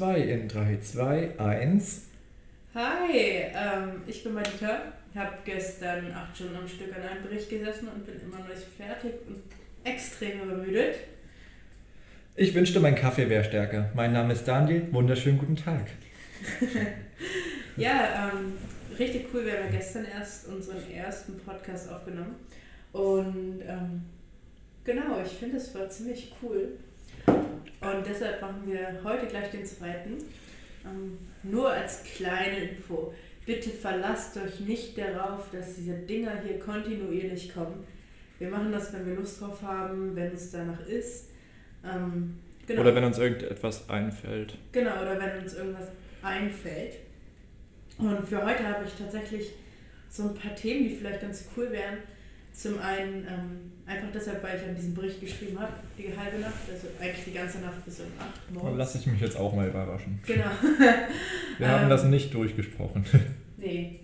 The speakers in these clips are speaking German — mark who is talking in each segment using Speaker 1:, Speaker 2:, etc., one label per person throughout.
Speaker 1: 2 in 3, 2, 1.
Speaker 2: Hi, ähm, ich bin Madita, habe gestern acht Stunden am Stück an einem Bericht gesessen und bin immer noch nicht fertig und extrem übermüdet.
Speaker 1: Ich wünschte, mein Kaffee wäre stärker. Mein Name ist Daniel, wunderschönen guten Tag.
Speaker 2: ja, ähm, richtig cool, wir haben gestern erst unseren ersten Podcast aufgenommen und ähm, genau, ich finde, es war ziemlich cool. Und deshalb machen wir heute gleich den zweiten. Ähm, nur als kleine Info. Bitte verlasst euch nicht darauf, dass diese Dinger hier kontinuierlich kommen. Wir machen das, wenn wir Lust drauf haben, wenn es danach ist. Ähm,
Speaker 1: genau. Oder wenn uns irgendetwas einfällt.
Speaker 2: Genau, oder wenn uns irgendwas einfällt. Und für heute habe ich tatsächlich so ein paar Themen, die vielleicht ganz cool wären. Zum einen ähm, einfach deshalb, weil ich an diesem Bericht geschrieben habe, die halbe Nacht, also eigentlich die ganze Nacht bis um 8
Speaker 1: Uhr. Lass ich mich jetzt auch mal überraschen.
Speaker 2: Genau.
Speaker 1: Wir haben das ähm, nicht durchgesprochen.
Speaker 2: Nee.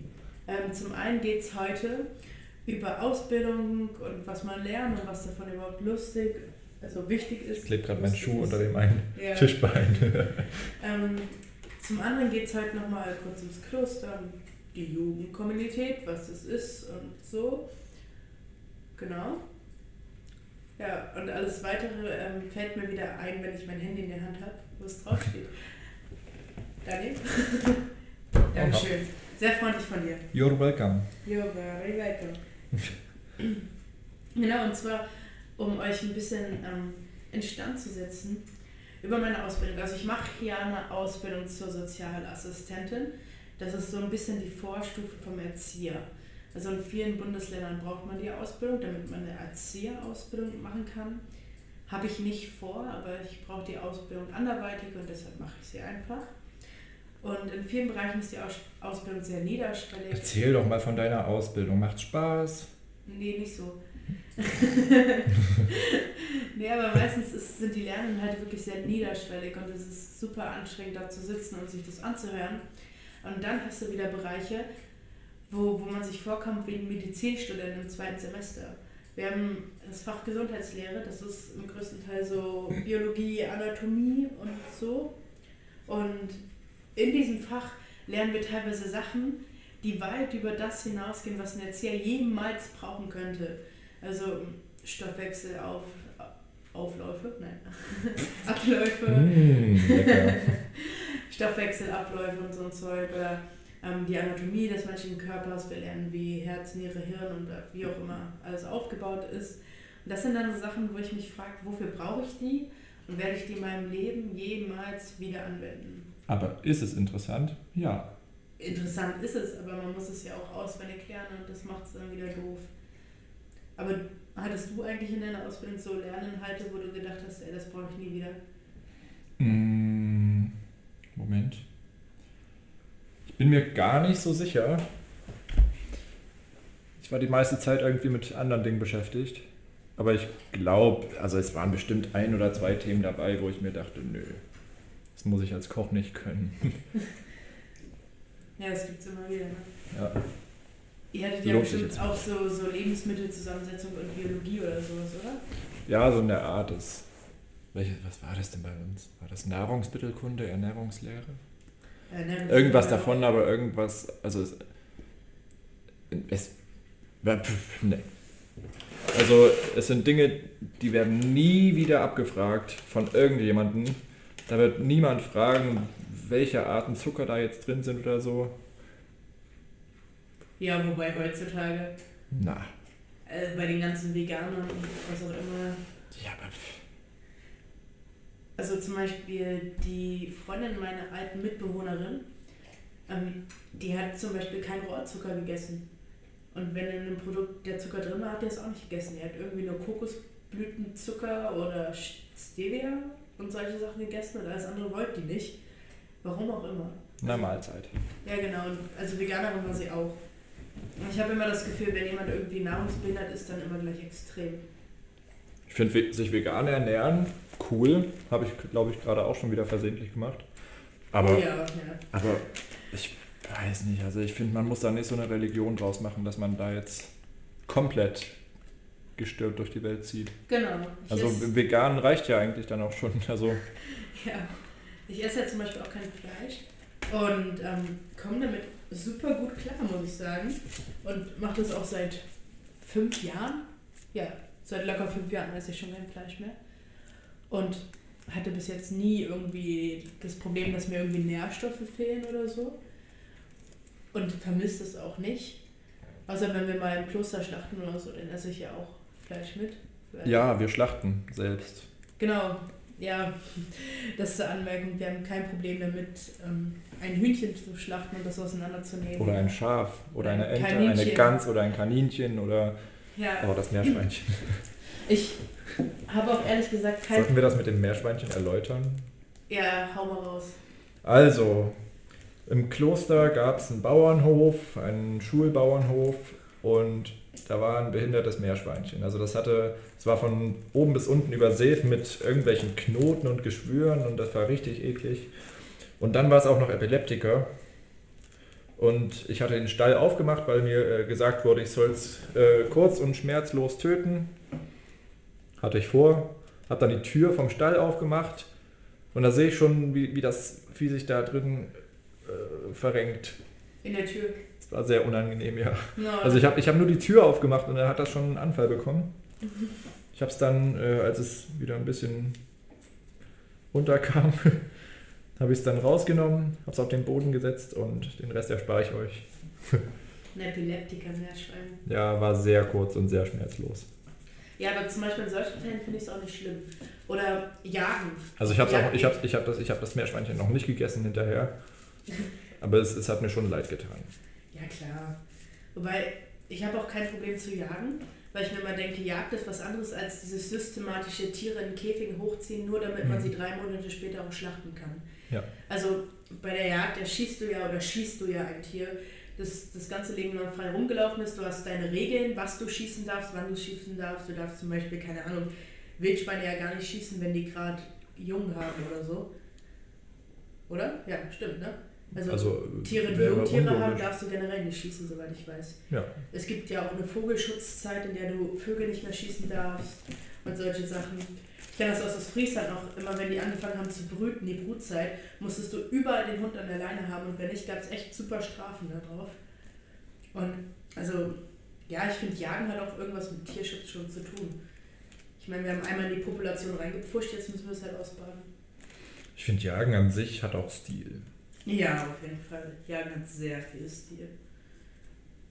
Speaker 2: Ähm, zum einen geht es heute über Ausbildung und was man lernt und was davon überhaupt lustig, also wichtig ist.
Speaker 1: Ich klebe gerade meinen Schuh ist. unter dem einen ja. Tischbein.
Speaker 2: ähm, zum anderen geht es heute nochmal kurz ums Kloster, die Jugendkommunität, was das ist und so. Genau. Ja, und alles weitere ähm, fällt mir wieder ein, wenn ich mein Handy in der Hand habe, wo es draufsteht. Daniel? Dankeschön. Sehr freundlich von dir.
Speaker 1: You're welcome.
Speaker 2: You're very welcome. genau, und zwar, um euch ein bisschen ähm, in Stand zu setzen über meine Ausbildung. Also ich mache hier eine Ausbildung zur Sozialassistentin. Das ist so ein bisschen die Vorstufe vom Erzieher. Also in vielen Bundesländern braucht man die Ausbildung, damit man eine Erzieherausbildung machen kann. Habe ich nicht vor, aber ich brauche die Ausbildung anderweitig und deshalb mache ich sie einfach. Und in vielen Bereichen ist die Ausbildung sehr niederschwellig.
Speaker 1: Erzähl doch mal von deiner Ausbildung. Macht Spaß?
Speaker 2: Nee, nicht so. nee, aber meistens ist, sind die Lerninhalte wirklich sehr niederschwellig und es ist super anstrengend, da zu sitzen und sich das anzuhören. Und dann hast du wieder Bereiche, wo, wo man sich vorkommt wie ein Medizinstudent im zweiten Semester. Wir haben das Fach Gesundheitslehre, das ist im größten Teil so Biologie, Anatomie und so. Und in diesem Fach lernen wir teilweise Sachen, die weit über das hinausgehen, was ein Erzieher jemals brauchen könnte. Also Stoffwechsel auf, Aufläufe, nein, Abläufe, mm, Stoffwechselabläufe und so ein Zeug oder ähm, die Anatomie des menschlichen Körpers, wir lernen, wie Herz, Niere, Hirn und wie auch immer alles aufgebaut ist. Und das sind dann so Sachen, wo ich mich frage, wofür brauche ich die und werde ich die in meinem Leben jemals wieder anwenden?
Speaker 1: Aber ist es interessant? Ja.
Speaker 2: Interessant ist es, aber man muss es ja auch auswendig lernen und das macht es dann wieder doof. Aber hattest du eigentlich in deiner Ausbildung so Lerninhalte, wo du gedacht hast, ey, das brauche ich nie wieder?
Speaker 1: Mm, Moment bin mir gar nicht so sicher. Ich war die meiste Zeit irgendwie mit anderen Dingen beschäftigt. Aber ich glaube, also es waren bestimmt ein oder zwei Themen dabei, wo ich mir dachte, nö, das muss ich als Koch nicht können.
Speaker 2: ja, das gibt es immer wieder. Ne?
Speaker 1: Ja.
Speaker 2: Ihr hattet ja bestimmt auch so, so Lebensmittelzusammensetzung und Biologie oder sowas, oder?
Speaker 1: Ja, so in der Art ist. Welche, was war das denn bei uns? War das Nahrungsmittelkunde, Ernährungslehre? Irgendwas davon, aber irgendwas, also es, es ne. Also es sind Dinge, die werden nie wieder abgefragt von irgendjemandem. Da wird niemand fragen, welche Arten Zucker da jetzt drin sind oder so.
Speaker 2: Ja, wobei heutzutage.
Speaker 1: Na.
Speaker 2: Also bei den ganzen Veganern und was auch immer.
Speaker 1: Ja, aber
Speaker 2: also zum Beispiel die Freundin meiner alten Mitbewohnerin, ähm, die hat zum Beispiel keinen Rohrzucker gegessen. Und wenn in einem Produkt der Zucker drin war, hat er es auch nicht gegessen. Er hat irgendwie nur Kokosblütenzucker oder Stevia und solche Sachen gegessen und alles andere wollte die nicht. Warum auch immer.
Speaker 1: Na, Mahlzeit.
Speaker 2: Ja, genau. Also Veganerin war sie auch. Ich habe immer das Gefühl, wenn jemand irgendwie nahrungsbehindert ist, dann immer gleich extrem.
Speaker 1: Ich finde, sich vegan ernähren cool. Habe ich, glaube ich, gerade auch schon wieder versehentlich gemacht. Aber,
Speaker 2: ja, ja.
Speaker 1: aber ich weiß nicht. Also ich finde, man muss da nicht so eine Religion draus machen, dass man da jetzt komplett gestört durch die Welt zieht.
Speaker 2: Genau.
Speaker 1: Also vegan reicht ja eigentlich dann auch schon. Also
Speaker 2: ja. Ich esse ja zum Beispiel auch kein Fleisch und ähm, komme damit super gut klar, muss ich sagen. Und mache das auch seit fünf Jahren. Ja, seit locker fünf Jahren esse ich schon kein Fleisch mehr. Und hatte bis jetzt nie irgendwie das Problem, dass mir irgendwie Nährstoffe fehlen oder so. Und vermisst es auch nicht. Außer wenn wir mal im Kloster schlachten oder so, dann esse ich ja auch Fleisch mit.
Speaker 1: Ja, wir schlachten selbst.
Speaker 2: Genau, ja, das ist eine Anmerkung. Wir haben kein Problem damit, ähm, ein Hühnchen zu schlachten und das auseinanderzunehmen.
Speaker 1: Oder ein Schaf oder eine Ente, Kaninchen. eine Gans oder ein Kaninchen oder ja. oh, das Meerschweinchen.
Speaker 2: Ich habe auch ehrlich gesagt kein...
Speaker 1: Sollten wir das mit dem Meerschweinchen erläutern?
Speaker 2: Ja, hau mal raus.
Speaker 1: Also, im Kloster gab es einen Bauernhof, einen Schulbauernhof und da war ein behindertes Meerschweinchen. Also das hatte, es war von oben bis unten übersät mit irgendwelchen Knoten und Geschwüren und das war richtig eklig. Und dann war es auch noch Epileptiker. Und ich hatte den Stall aufgemacht, weil mir äh, gesagt wurde, ich soll es äh, kurz und schmerzlos töten. Hatte ich vor. Habe dann die Tür vom Stall aufgemacht. Und da sehe ich schon, wie, wie das Vieh sich da drin äh, verrenkt.
Speaker 2: In der Tür.
Speaker 1: Das war sehr unangenehm, ja. No. Also ich habe ich hab nur die Tür aufgemacht und er hat das schon einen Anfall bekommen. Ich habe es dann, äh, als es wieder ein bisschen runterkam, habe ich es dann rausgenommen, habe es auf den Boden gesetzt und den Rest erspare ich euch.
Speaker 2: Ein Epileptiker, Meerschwein.
Speaker 1: Ja, war sehr kurz und sehr schmerzlos.
Speaker 2: Ja, aber zum Beispiel in solchen Fällen finde ich es auch nicht schlimm. Oder jagen.
Speaker 1: Also ich habe ich hab, ich hab das, hab das Meerschweinchen noch nicht gegessen hinterher. Aber es, es hat mir schon leid getan.
Speaker 2: Ja, klar. Wobei, ich habe auch kein Problem zu jagen, weil ich mir immer denke, Jagd ist was anderes als dieses systematische Tiere in Käfigen hochziehen, nur damit mhm. man sie drei Monate später auch schlachten kann.
Speaker 1: Ja.
Speaker 2: Also bei der Jagd, da schießt du ja oder schießt du ja ein Tier, das das ganze Leben lang frei rumgelaufen ist. Du hast deine Regeln, was du schießen darfst, wann du schießen darfst. Du darfst zum Beispiel, keine Ahnung, Wildschweine ja gar nicht schießen, wenn die gerade jung haben oder so. Oder? Ja, stimmt, ne? Also, also Tiere, die Jungtiere haben, darfst du generell nicht schießen, soweit ich weiß.
Speaker 1: Ja.
Speaker 2: Es gibt ja auch eine Vogelschutzzeit, in der du Vögel nicht mehr schießen darfst und solche Sachen. Ich kenne das aus Friesland noch, immer wenn die angefangen haben zu brüten, die Brutzeit, musstest du überall den Hund an der Leine haben und wenn nicht, gab es echt super Strafen darauf. Und also, ja, ich finde, Jagen hat auch irgendwas mit Tierschutz schon zu tun. Ich meine, wir haben einmal in die Population reingepfuscht, jetzt müssen wir es halt ausbaden.
Speaker 1: Ich finde, Jagen an sich hat auch Stil.
Speaker 2: Ja, auf jeden Fall. Jagen hat sehr viel Stil.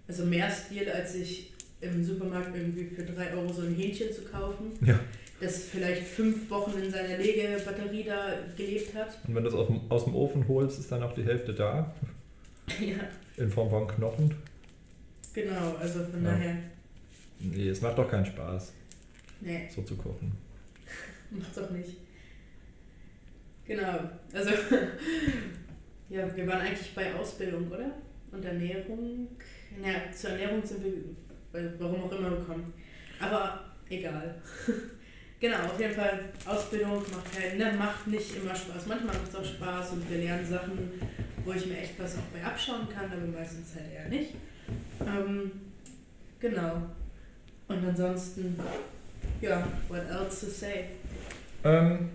Speaker 2: Also mehr Stil, als sich im Supermarkt irgendwie für 3 Euro so ein Hähnchen zu kaufen.
Speaker 1: Ja.
Speaker 2: Das vielleicht fünf Wochen in seiner Legebatterie da gelebt hat.
Speaker 1: Und wenn du es aus dem, aus dem Ofen holst, ist dann auch die Hälfte da.
Speaker 2: Ja.
Speaker 1: In Form von Knochen.
Speaker 2: Genau, also von ja. daher.
Speaker 1: Nee, es macht doch keinen Spaß.
Speaker 2: Nee.
Speaker 1: So zu kochen.
Speaker 2: macht doch nicht. Genau. Also Ja, wir waren eigentlich bei Ausbildung, oder? Und Ernährung. Naja, zur Ernährung sind wir, warum auch immer, gekommen. Aber egal. genau, auf jeden Fall, Ausbildung macht, keinen, ne, macht nicht immer Spaß. Manchmal macht es auch Spaß und wir lernen Sachen, wo ich mir echt was auch bei abschauen kann, aber meistens halt eher nicht. Ähm, genau. Und ansonsten, ja, what else to say?
Speaker 1: Ähm,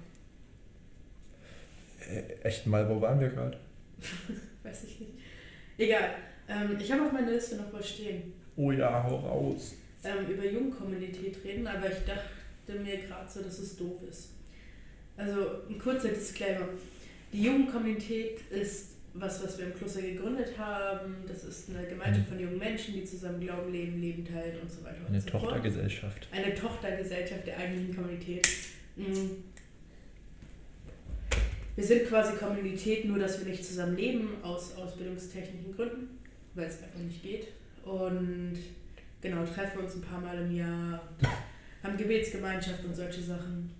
Speaker 1: äh, echt mal, wo waren wir gerade?
Speaker 2: Weiß ich nicht. Egal. Ähm, ich habe auf meiner Liste noch was stehen.
Speaker 1: Oh ja, hau raus.
Speaker 2: Ähm, über Jungkommunität reden, aber ich dachte mir gerade so, dass es doof ist. Also ein kurzer Disclaimer. Die Jugendkommunität ist was, was wir im Kloster gegründet haben. Das ist eine Gemeinschaft von jungen Menschen, die zusammen glauben, leben, Leben teilen und so weiter
Speaker 1: Eine und so Tochtergesellschaft.
Speaker 2: Eine Tochtergesellschaft der eigentlichen Kommunität. Mhm wir sind quasi Kommunität, nur dass wir nicht zusammen leben, aus ausbildungstechnischen Gründen, weil es einfach nicht geht. Und genau, treffen uns ein paar Mal im Jahr, haben Gebetsgemeinschaft und solche Sachen.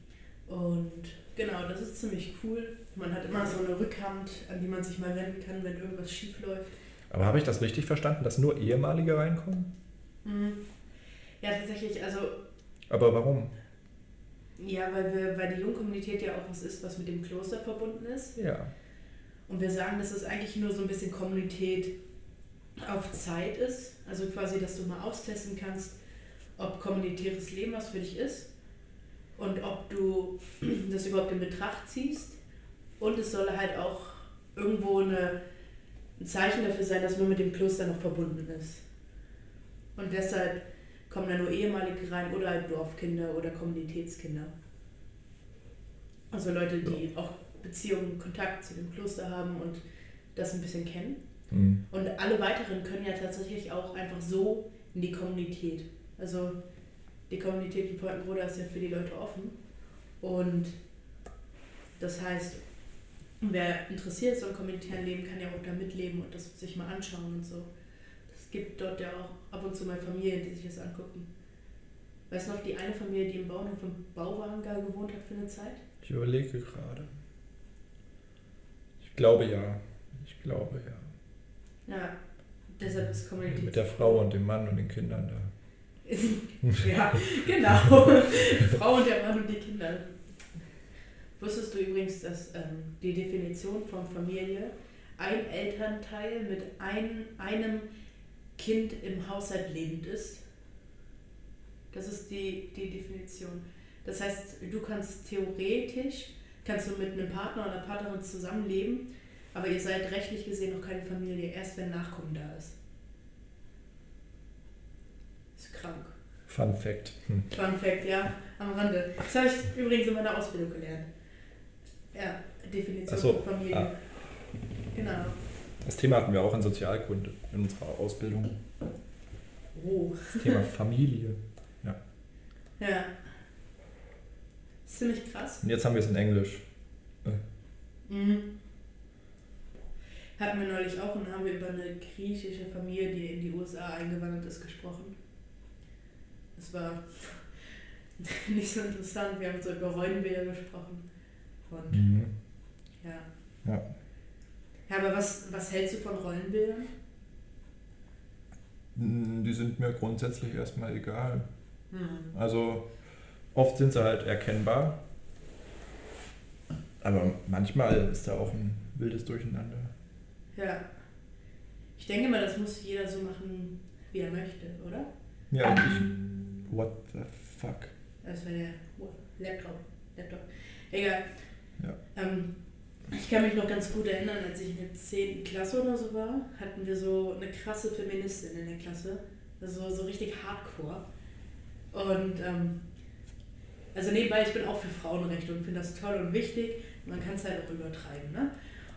Speaker 2: Und genau, das ist ziemlich cool. Man hat immer so eine Rückhand, an die man sich mal wenden kann, wenn irgendwas schief läuft.
Speaker 1: Aber habe ich das richtig verstanden, dass nur ehemalige reinkommen?
Speaker 2: Mhm. Ja, tatsächlich, also.
Speaker 1: Aber warum?
Speaker 2: Ja, weil, wir, weil die Jungkommunität ja auch was ist, was mit dem Kloster verbunden ist.
Speaker 1: Ja.
Speaker 2: Und wir sagen, dass es eigentlich nur so ein bisschen Kommunität auf Zeit ist. Also quasi, dass du mal austesten kannst, ob kommunitäres Leben was für dich ist und ob du das überhaupt in Betracht ziehst Und es soll halt auch irgendwo eine, ein Zeichen dafür sein, dass man mit dem Kloster noch verbunden ist. Und deshalb kommen da nur ehemalige rein oder halt Dorfkinder oder Kommunitätskinder. Also Leute, die auch Beziehungen, Kontakt zu dem Kloster haben und das ein bisschen kennen. Mhm. Und alle weiteren können ja tatsächlich auch einfach so in die Kommunität. Also die Kommunität in Volkenroda ist ja für die Leute offen. Und das heißt, wer interessiert ist am kommunitären Leben, kann ja auch da mitleben und das sich mal anschauen und so. Es gibt dort ja auch ab und zu mal Familien, die sich das angucken. Weißt du noch, die eine Familie, die im Bauernhof vom Bauwagengar gewohnt hat für eine Zeit?
Speaker 1: Ich überlege gerade. Ich glaube ja. Ich glaube
Speaker 2: ja. Ja, deshalb ist Kommunität.
Speaker 1: Mit der Frau und dem Mann und den Kindern da.
Speaker 2: ja, genau. Frau und der Mann und die Kinder. Wusstest du übrigens, dass ähm, die Definition von Familie ein Elternteil mit ein, einem Kind im Haushalt lebend ist? Das ist die, die Definition. Das heißt, du kannst theoretisch, kannst du mit einem Partner oder einer Partnerin zusammenleben, aber ihr seid rechtlich gesehen noch keine Familie, erst wenn Nachkommen da ist. Ist krank.
Speaker 1: Fun Fact.
Speaker 2: Hm. Fun Fact, ja, am Rande. Das habe ich übrigens in meiner Ausbildung gelernt. Ja, Definition so, von Familie. Ah. Genau.
Speaker 1: Das Thema hatten wir auch in Sozialkunde in unserer Ausbildung. Oh. Das Thema Familie. Ja.
Speaker 2: Ja. Ziemlich krass.
Speaker 1: Und jetzt haben wir es in Englisch.
Speaker 2: Mhm. Hatten wir neulich auch und haben wir über eine griechische Familie, die in die USA eingewandert ist, gesprochen. Das war nicht so interessant. Wir haben so über Rollenbilder gesprochen. Und mhm. ja. ja. Ja, aber was, was hältst du von Rollenbildern?
Speaker 1: Hm, die sind mir grundsätzlich erstmal egal. Mhm. Also oft sind sie halt erkennbar. Aber manchmal ist da auch ein wildes Durcheinander.
Speaker 2: Ja. Ich denke mal, das muss jeder so machen, wie er möchte, oder?
Speaker 1: Ja, und ich. What the fuck?
Speaker 2: Das war der Laptop. Laptop. Egal. Ja. Ähm, ich kann mich noch ganz gut erinnern, als ich in der 10. Klasse oder so war, hatten wir so eine krasse Feministin in der Klasse. Also so richtig hardcore. Und ähm, also nebenbei, ich bin auch für Frauenrechte und finde das toll und wichtig. Man kann es halt auch übertreiben. Ne?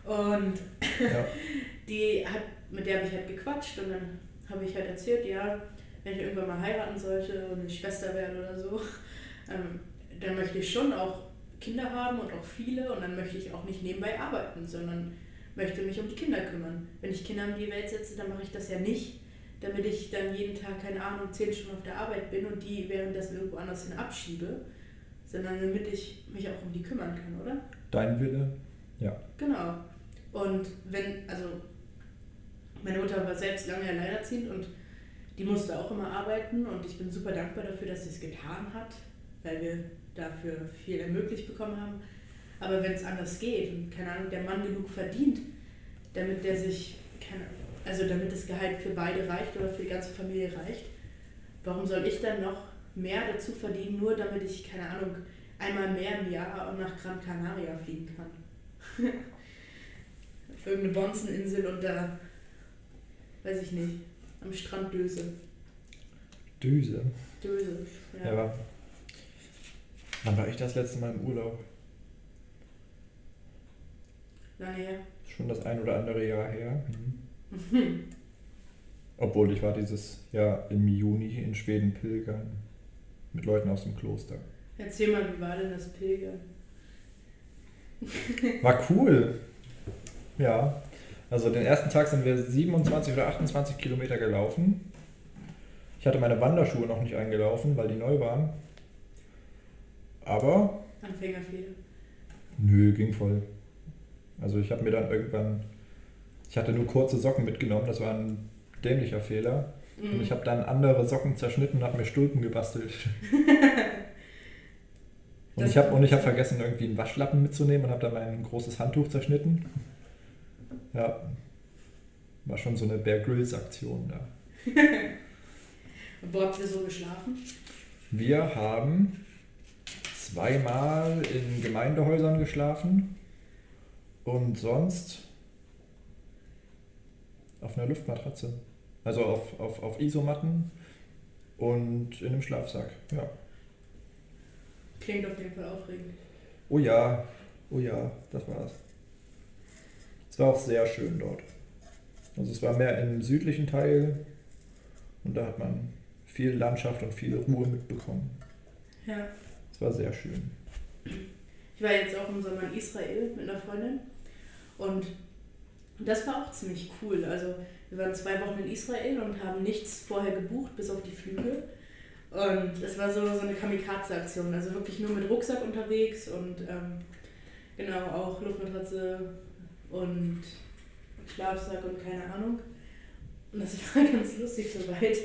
Speaker 2: Und ja. die hat, mit der habe ich halt gequatscht und dann habe ich halt erzählt, ja, wenn ich irgendwann mal heiraten sollte und eine Schwester werde oder so, ähm, dann möchte ich schon auch Kinder haben und auch viele und dann möchte ich auch nicht nebenbei arbeiten, sondern möchte mich um die Kinder kümmern. Wenn ich Kinder in die Welt setze, dann mache ich das ja nicht, damit ich dann jeden Tag, keine Ahnung, zehn Stunden auf der Arbeit bin und die währenddessen irgendwo anders hin abschiebe, sondern damit ich mich auch um die kümmern kann, oder?
Speaker 1: Dein Wille, ja.
Speaker 2: Genau. Und wenn, also meine Mutter war selbst lange alleinerziehend und die musste auch immer arbeiten und ich bin super dankbar dafür, dass sie es getan hat, weil wir dafür viel ermöglicht bekommen haben. Aber wenn es anders geht und keine Ahnung, der Mann genug verdient, damit der sich, keine, also damit das Gehalt für beide reicht oder für die ganze Familie reicht, warum soll ich dann noch mehr dazu verdienen, nur damit ich, keine Ahnung, einmal mehr im Jahr nach Gran Canaria fliegen kann? Auf irgendeine Bonzeninsel und da, weiß ich nicht, am Strand Döse.
Speaker 1: Düse?
Speaker 2: Döse,
Speaker 1: ja. ja. Wann war ich das letzte Mal im Urlaub?
Speaker 2: Lange her.
Speaker 1: Schon das ein oder andere Jahr her. Mhm. Obwohl ich war dieses Jahr im Juni in Schweden pilgern. Mit Leuten aus dem Kloster.
Speaker 2: Erzähl mal, wie war denn das Pilgern?
Speaker 1: War cool. Ja. Also den ersten Tag sind wir 27 oder 28 Kilometer gelaufen. Ich hatte meine Wanderschuhe noch nicht eingelaufen, weil die neu waren. Aber.
Speaker 2: Anfängerfehler.
Speaker 1: Nö, ging voll. Also ich habe mir dann irgendwann. Ich hatte nur kurze Socken mitgenommen, das war ein dämlicher Fehler. Mhm. Und ich habe dann andere Socken zerschnitten und habe mir Stulpen gebastelt. und, ich hab, und ich habe vergessen, irgendwie einen Waschlappen mitzunehmen und habe dann mein großes Handtuch zerschnitten. Ja. War schon so eine Bear Grylls Aktion da.
Speaker 2: Wo habt ihr so geschlafen?
Speaker 1: Wir haben zweimal in Gemeindehäusern geschlafen Und sonst auf einer Luftmatratze. Also auf, auf, auf Isomatten und in einem Schlafsack. Ja.
Speaker 2: Klingt auf jeden Fall aufregend.
Speaker 1: Oh ja, oh ja, das war's. Es war auch sehr schön dort. Also es war mehr im südlichen Teil und da hat man viel Landschaft und viel Ruhe mitbekommen.
Speaker 2: Ja.
Speaker 1: Es war sehr schön.
Speaker 2: Ich war jetzt auch im Sommer in Israel mit einer Freundin und das war auch ziemlich cool. Also wir waren zwei Wochen in Israel und haben nichts vorher gebucht, bis auf die Flüge. Und es war so, so eine Kamikaze-Aktion, also wirklich nur mit Rucksack unterwegs und ähm, genau auch Luftmatratze und Schlafsack und keine Ahnung. Und das war ganz lustig soweit.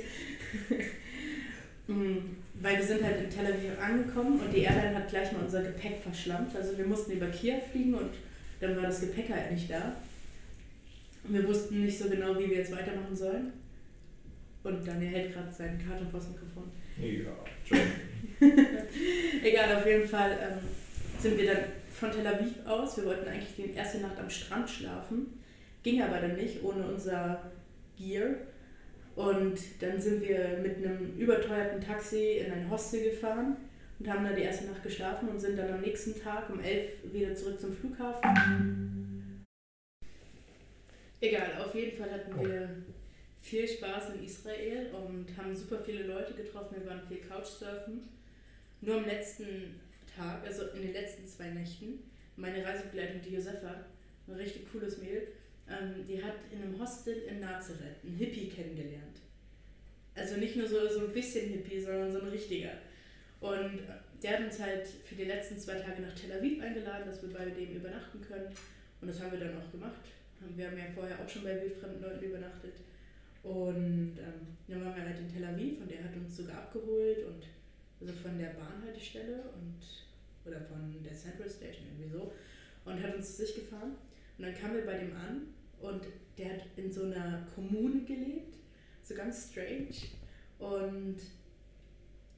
Speaker 2: Mm, weil wir sind halt in Tel Aviv angekommen und die Airline hat gleich mal unser Gepäck verschlammt. Also wir mussten über Kiew fliegen und dann war das Gepäck halt nicht da. Und wir wussten nicht so genau, wie wir jetzt weitermachen sollen. Und Daniel hält gerade seinen Kater vors Mikrofon.
Speaker 1: Ja,
Speaker 2: Egal, auf jeden Fall ähm, sind wir dann von Tel Aviv aus. Wir wollten eigentlich die erste Nacht am Strand schlafen. Ging aber dann nicht ohne unser Gear. Und dann sind wir mit einem überteuerten Taxi in ein Hostel gefahren und haben da die erste Nacht geschlafen und sind dann am nächsten Tag um 11 wieder zurück zum Flughafen. Egal, auf jeden Fall hatten wir viel Spaß in Israel und haben super viele Leute getroffen. Wir waren viel Couchsurfen. Nur am letzten Tag, also in den letzten zwei Nächten, meine Reisebegleitung, die Josefa, ein richtig cooles Mädel, ähm, die hat in einem Hostel in Nazareth einen Hippie kennengelernt. Also nicht nur so, so ein bisschen Hippie, sondern so ein richtiger. Und der hat uns halt für die letzten zwei Tage nach Tel Aviv eingeladen, dass wir bei dem übernachten können. Und das haben wir dann auch gemacht. Wir haben ja vorher auch schon bei wildfremden Leuten übernachtet. Und ähm, dann waren wir halt in Tel Aviv und er hat uns sogar abgeholt und also von der Bahnhaltestelle und oder von der Central Station irgendwie so und hat uns zu sich gefahren. Und dann kamen wir bei dem an und der hat in so einer Kommune gelebt, so ganz strange. Und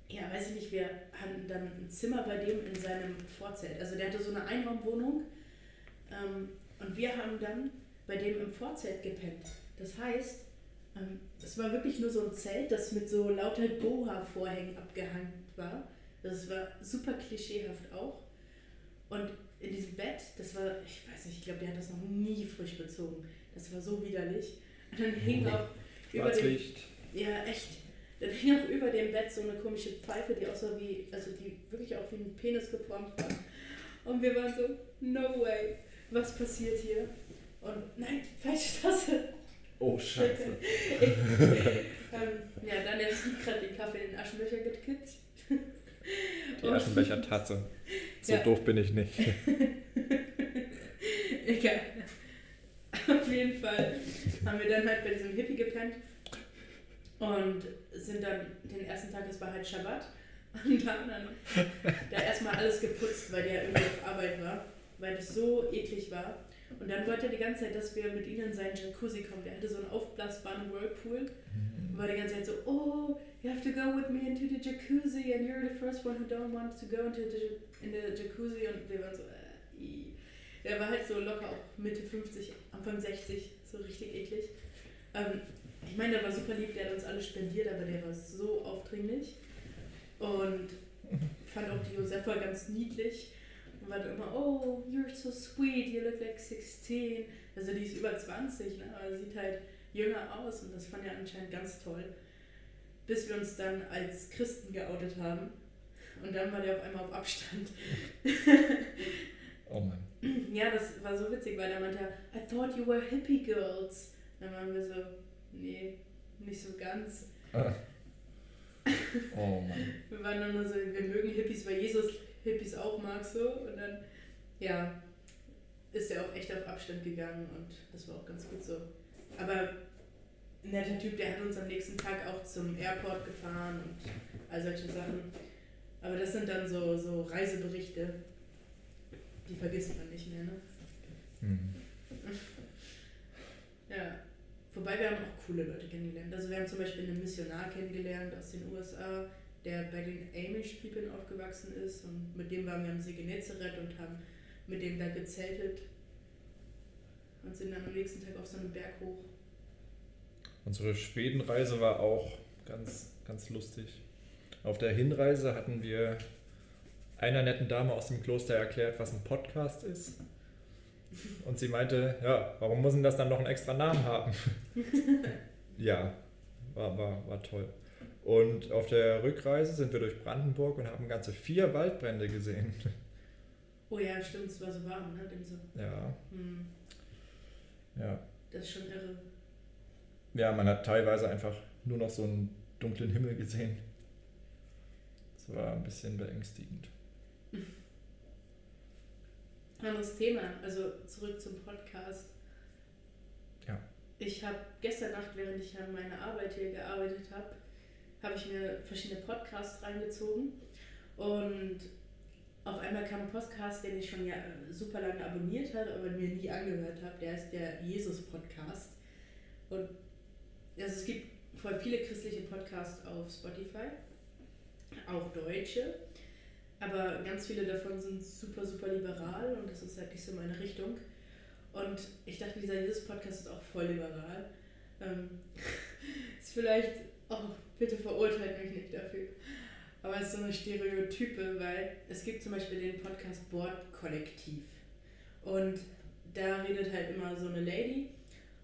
Speaker 2: ja, weiß ich nicht, wir hatten dann ein Zimmer bei dem in seinem Vorzelt. Also der hatte so eine Einraumwohnung ähm, und wir haben dann bei dem im Vorzelt gepennt. Das heißt, ähm, es war wirklich nur so ein Zelt, das mit so lauter Goa-Vorhängen abgehangen war. Das war super klischeehaft auch. Und in diesem Bett, das war, ich weiß nicht, ich glaube, der hat das noch nie frisch bezogen. Das war so widerlich. Und dann hing auch über dem. Ja, echt. Dann hing auch über dem Bett so eine komische Pfeife, die aussah wie, also die wirklich auch wie ein Penis geformt war. Und wir waren so, no way, was passiert hier? Und nein, falsche Tasse.
Speaker 1: Oh, scheiße.
Speaker 2: ähm, ja, dann hat gerade den Kaffee in den Aschenbecher gekippt.
Speaker 1: Die Aschenbecher-Tasse. So ja. doof bin ich nicht.
Speaker 2: Egal. Auf jeden Fall haben wir dann halt bei diesem Hippie gepennt und sind dann den ersten Tag, es war halt Schabbat, und haben dann da erstmal alles geputzt, weil der irgendwie auf Arbeit war, weil das so eklig war. Und dann wollte er die ganze Zeit, dass wir mit ihnen in seinen Jacuzzi kommen. Der hatte so einen aufblasbaren Whirlpool. Und war die ganze Zeit so, oh, you have to go with me into the Jacuzzi and you're the first one who don't want to go into the, in the Jacuzzi. Und wir waren so, äh, Der war halt so locker auch Mitte 50, Anfang 60, so richtig eklig. Ähm, ich meine, der war super lieb, der hat uns alles spendiert, aber der war so aufdringlich. Und fand auch die Josefa ganz niedlich und war dann immer, oh, you're so sweet, you look like 16. Also die ist über 20, ne? aber sieht halt jünger aus und das fand er anscheinend ganz toll. Bis wir uns dann als Christen geoutet haben. Und dann war der auf einmal auf Abstand.
Speaker 1: oh Mann.
Speaker 2: Ja, das war so witzig, weil er meinte, I thought you were hippie girls. Dann waren wir so, nee, nicht so ganz.
Speaker 1: Ah. Oh Mann.
Speaker 2: wir waren nur so, wir mögen Hippies, weil Jesus Hippies auch mag so. Und dann, ja, ist er auch echt auf Abstand gegangen und das war auch ganz gut so. Aber ein netter Typ, der hat uns am nächsten Tag auch zum Airport gefahren und all solche Sachen. Aber das sind dann so, so Reiseberichte, die vergisst man nicht mehr, ne? Mhm. Ja. Wobei wir haben auch coole Leute kennengelernt. Also wir haben zum Beispiel einen Missionar kennengelernt aus den USA, der bei den Amish People aufgewachsen ist und mit dem waren wir am See Genezareth und haben mit dem da gezeltet. Und sind dann am nächsten Tag auf so einem Berg hoch.
Speaker 1: Unsere Schwedenreise war auch ganz, ganz lustig. Auf der Hinreise hatten wir einer netten Dame aus dem Kloster erklärt, was ein Podcast ist. Und sie meinte, ja, warum muss denn das dann noch einen extra Namen haben? ja, war, war, war toll. Und auf der Rückreise sind wir durch Brandenburg und haben ganze vier Waldbrände gesehen.
Speaker 2: Oh ja, stimmt, es war so warm, ne? Dem so.
Speaker 1: Ja. Hm. Ja.
Speaker 2: Das ist schon irre.
Speaker 1: Ja, man hat teilweise einfach nur noch so einen dunklen Himmel gesehen. Das war ein bisschen beängstigend.
Speaker 2: Anderes Thema, also zurück zum Podcast.
Speaker 1: Ja.
Speaker 2: Ich habe gestern Nacht, während ich an meiner Arbeit hier gearbeitet habe, habe ich mir verschiedene Podcasts reingezogen und auf einmal kam ein Podcast, den ich schon ja super lange abonniert habe, aber mir nie angehört habe. Der ist der Jesus-Podcast. Und also es gibt voll viele christliche Podcasts auf Spotify, auch deutsche. Aber ganz viele davon sind super, super liberal und das ist halt nicht so meine Richtung. Und ich dachte, dieser Jesus-Podcast ist auch voll liberal. Ähm, ist vielleicht, oh, bitte verurteilt mich nicht dafür. Aber es ist so eine Stereotype, weil es gibt zum Beispiel den Podcast Bordkollektiv. Und da redet halt immer so eine Lady.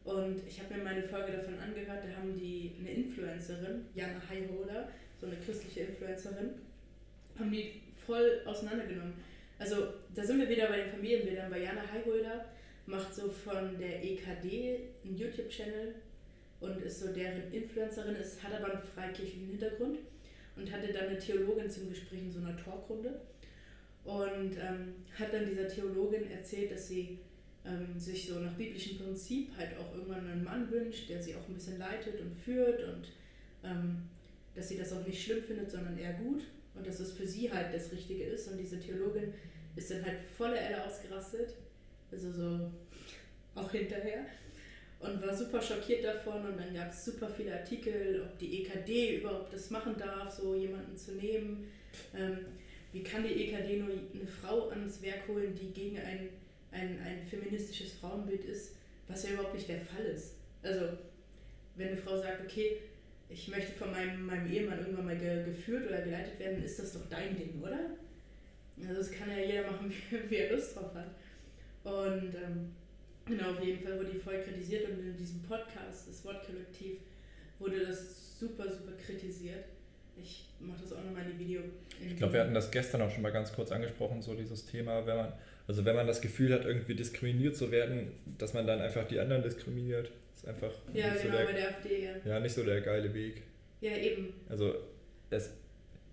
Speaker 2: Und ich habe mir meine Folge davon angehört, da haben die eine Influencerin, Jana Highholder, so eine christliche Influencerin, haben die voll auseinandergenommen. Also da sind wir wieder bei den Familienbildern, weil Jana Highholder macht so von der EKD einen YouTube-Channel und ist so deren Influencerin, ist, hat aber einen freikirchlichen Hintergrund und hatte dann eine Theologin zum Gespräch in so einer Talkrunde und ähm, hat dann dieser Theologin erzählt, dass sie ähm, sich so nach biblischem Prinzip halt auch irgendwann einen Mann wünscht, der sie auch ein bisschen leitet und führt und ähm, dass sie das auch nicht schlimm findet, sondern eher gut und dass es für sie halt das Richtige ist. Und diese Theologin ist dann halt voller Elle ausgerastet, also so auch hinterher und war super schockiert davon und dann gab es super viele Artikel, ob die EKD überhaupt das machen darf, so jemanden zu nehmen. Ähm, wie kann die EKD nur eine Frau ans Werk holen, die gegen ein, ein, ein feministisches Frauenbild ist, was ja überhaupt nicht der Fall ist. Also wenn eine Frau sagt, okay, ich möchte von meinem, meinem Ehemann irgendwann mal ge, geführt oder geleitet werden, ist das doch dein Ding, oder? Also das kann ja jeder machen, wie, er Lust drauf hat. Und ähm, Genau, auf jeden Fall wurde die voll kritisiert und in diesem Podcast, das Wortkollektiv, wurde das super, super kritisiert. Ich mache das auch nochmal in die Video.
Speaker 1: In ich glaube, wir hatten das gestern auch schon mal ganz kurz angesprochen, so dieses Thema, wenn man, also wenn man das Gefühl hat, irgendwie diskriminiert zu werden, dass man dann einfach die anderen diskriminiert. Das ist einfach
Speaker 2: ja, genau, so der, bei der AfD, ja.
Speaker 1: Ja, nicht so der geile Weg.
Speaker 2: Ja, eben.
Speaker 1: Also, es,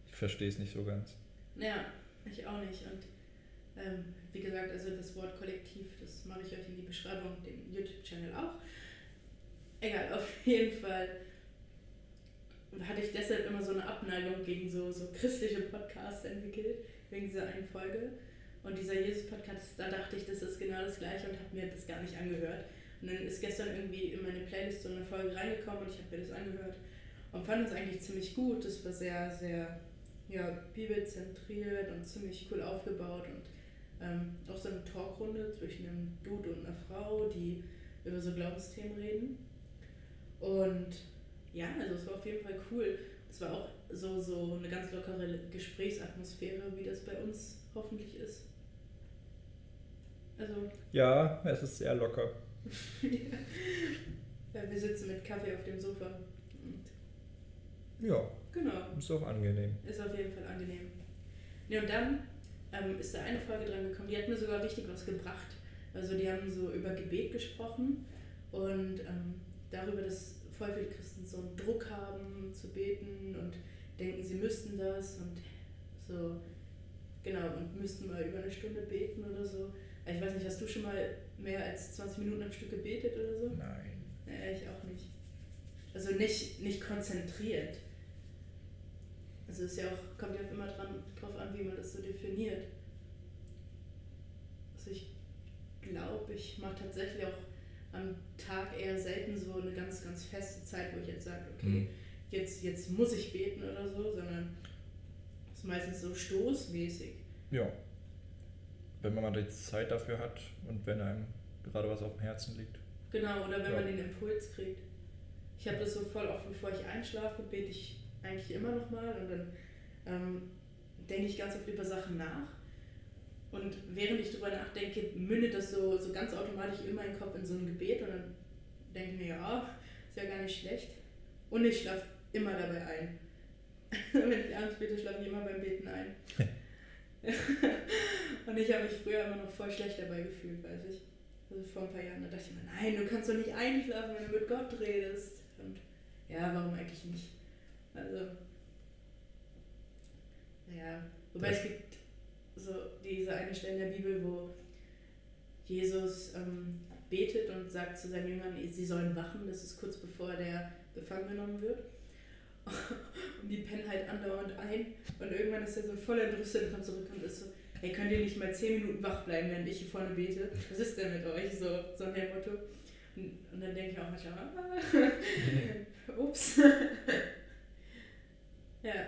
Speaker 1: ich verstehe es nicht so ganz.
Speaker 2: Ja, ich auch nicht. Und ähm, wie gesagt, also das Wort Kollektiv, das mache ich euch in die Beschreibung, den YouTube-Channel auch. Egal, auf jeden Fall hatte ich deshalb immer so eine Abneigung gegen so, so christliche Podcasts entwickelt, wegen dieser einen Folge. Und dieser Jesus-Podcast, da dachte ich, das ist genau das gleiche und habe mir das gar nicht angehört. Und dann ist gestern irgendwie in meine Playlist so eine Folge reingekommen und ich habe mir das angehört und fand es eigentlich ziemlich gut. Das war sehr, sehr ja, bibelzentriert und ziemlich cool aufgebaut und ähm, auch so eine Talkrunde zwischen einem Dude und einer Frau, die über so Glaubensthemen reden. Und ja, also es war auf jeden Fall cool. Es war auch so, so eine ganz lockere Gesprächsatmosphäre, wie das bei uns hoffentlich ist. Also.
Speaker 1: Ja, es ist sehr locker.
Speaker 2: ja, wir sitzen mit Kaffee auf dem Sofa.
Speaker 1: Ja.
Speaker 2: Genau.
Speaker 1: Ist auch angenehm.
Speaker 2: Ist auf jeden Fall angenehm. Ja, und dann ähm, ist da eine Folge dran gekommen, die hat mir sogar richtig was gebracht. Also die haben so über Gebet gesprochen und ähm, darüber, dass voll viele Christen so einen Druck haben zu beten und denken, sie müssten das und so, genau, und müssten mal über eine Stunde beten oder so. Ich weiß nicht, hast du schon mal mehr als 20 Minuten am Stück gebetet oder so?
Speaker 1: Nein.
Speaker 2: Ja, ich auch nicht. Also nicht, nicht konzentriert. Also es ja auch, kommt ja auch immer dran, drauf an, wie man das so definiert. Also ich glaube, ich mache tatsächlich auch am Tag eher selten so eine ganz, ganz feste Zeit, wo ich jetzt sage, okay, mhm. jetzt, jetzt muss ich beten oder so, sondern es ist meistens so stoßmäßig.
Speaker 1: Ja. Wenn man mal die Zeit dafür hat und wenn einem gerade was auf dem Herzen liegt.
Speaker 2: Genau, oder wenn ja. man den Impuls kriegt. Ich habe das so voll oft, bevor ich einschlafe, bete ich eigentlich immer noch mal und dann ähm, denke ich ganz oft über Sachen nach. Und während ich darüber nachdenke, mündet das so, so ganz automatisch in meinen Kopf in so ein Gebet und dann denke ich mir, ja, ist ja gar nicht schlecht. Und ich schlafe immer dabei ein. Wenn ich abends bete, schlafe ich immer beim Beten ein. und ich habe mich früher immer noch voll schlecht dabei gefühlt, weiß ich. Also vor ein paar Jahren, da dachte ich mir, nein, du kannst doch nicht einschlafen, wenn du mit Gott redest. Und ja, warum eigentlich nicht? Also, naja, wobei es gibt so diese eine Stelle in der Bibel, wo Jesus ähm, betet und sagt zu seinen Jüngern, sie sollen wachen, das ist kurz bevor der gefangen genommen wird. und die pennen halt andauernd ein und irgendwann ist er so voll entrüstet und kommt zurück und ist so, hey, könnt ihr nicht mal 10 Minuten wach bleiben, während ich hier vorne bete? Was ist denn mit euch? So, so ein Motto. Und, und dann denke ich auch manchmal, ah, ups. Ja,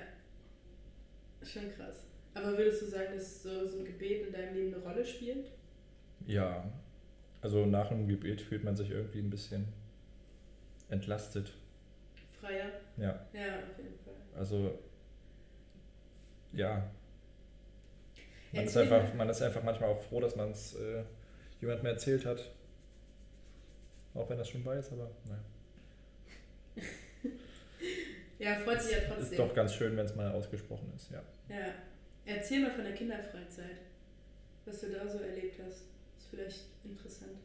Speaker 2: schon krass. Aber würdest du sagen, dass so, so ein Gebet in deinem Leben eine Rolle spielt?
Speaker 1: Ja, also nach einem Gebet fühlt man sich irgendwie ein bisschen entlastet.
Speaker 2: Freier?
Speaker 1: Ja.
Speaker 2: Ja, auf jeden Fall.
Speaker 1: Also, ja. Man ist, einfach, man ist einfach manchmal auch froh, dass man es äh, jemandem erzählt hat. Auch wenn das schon weiß, aber naja.
Speaker 2: Ja, freut sich ja trotzdem.
Speaker 1: Ist doch ganz schön, wenn es mal ausgesprochen ist, ja.
Speaker 2: Ja. Erzähl mal von der Kinderfreizeit, was du da so erlebt hast. Ist vielleicht interessant.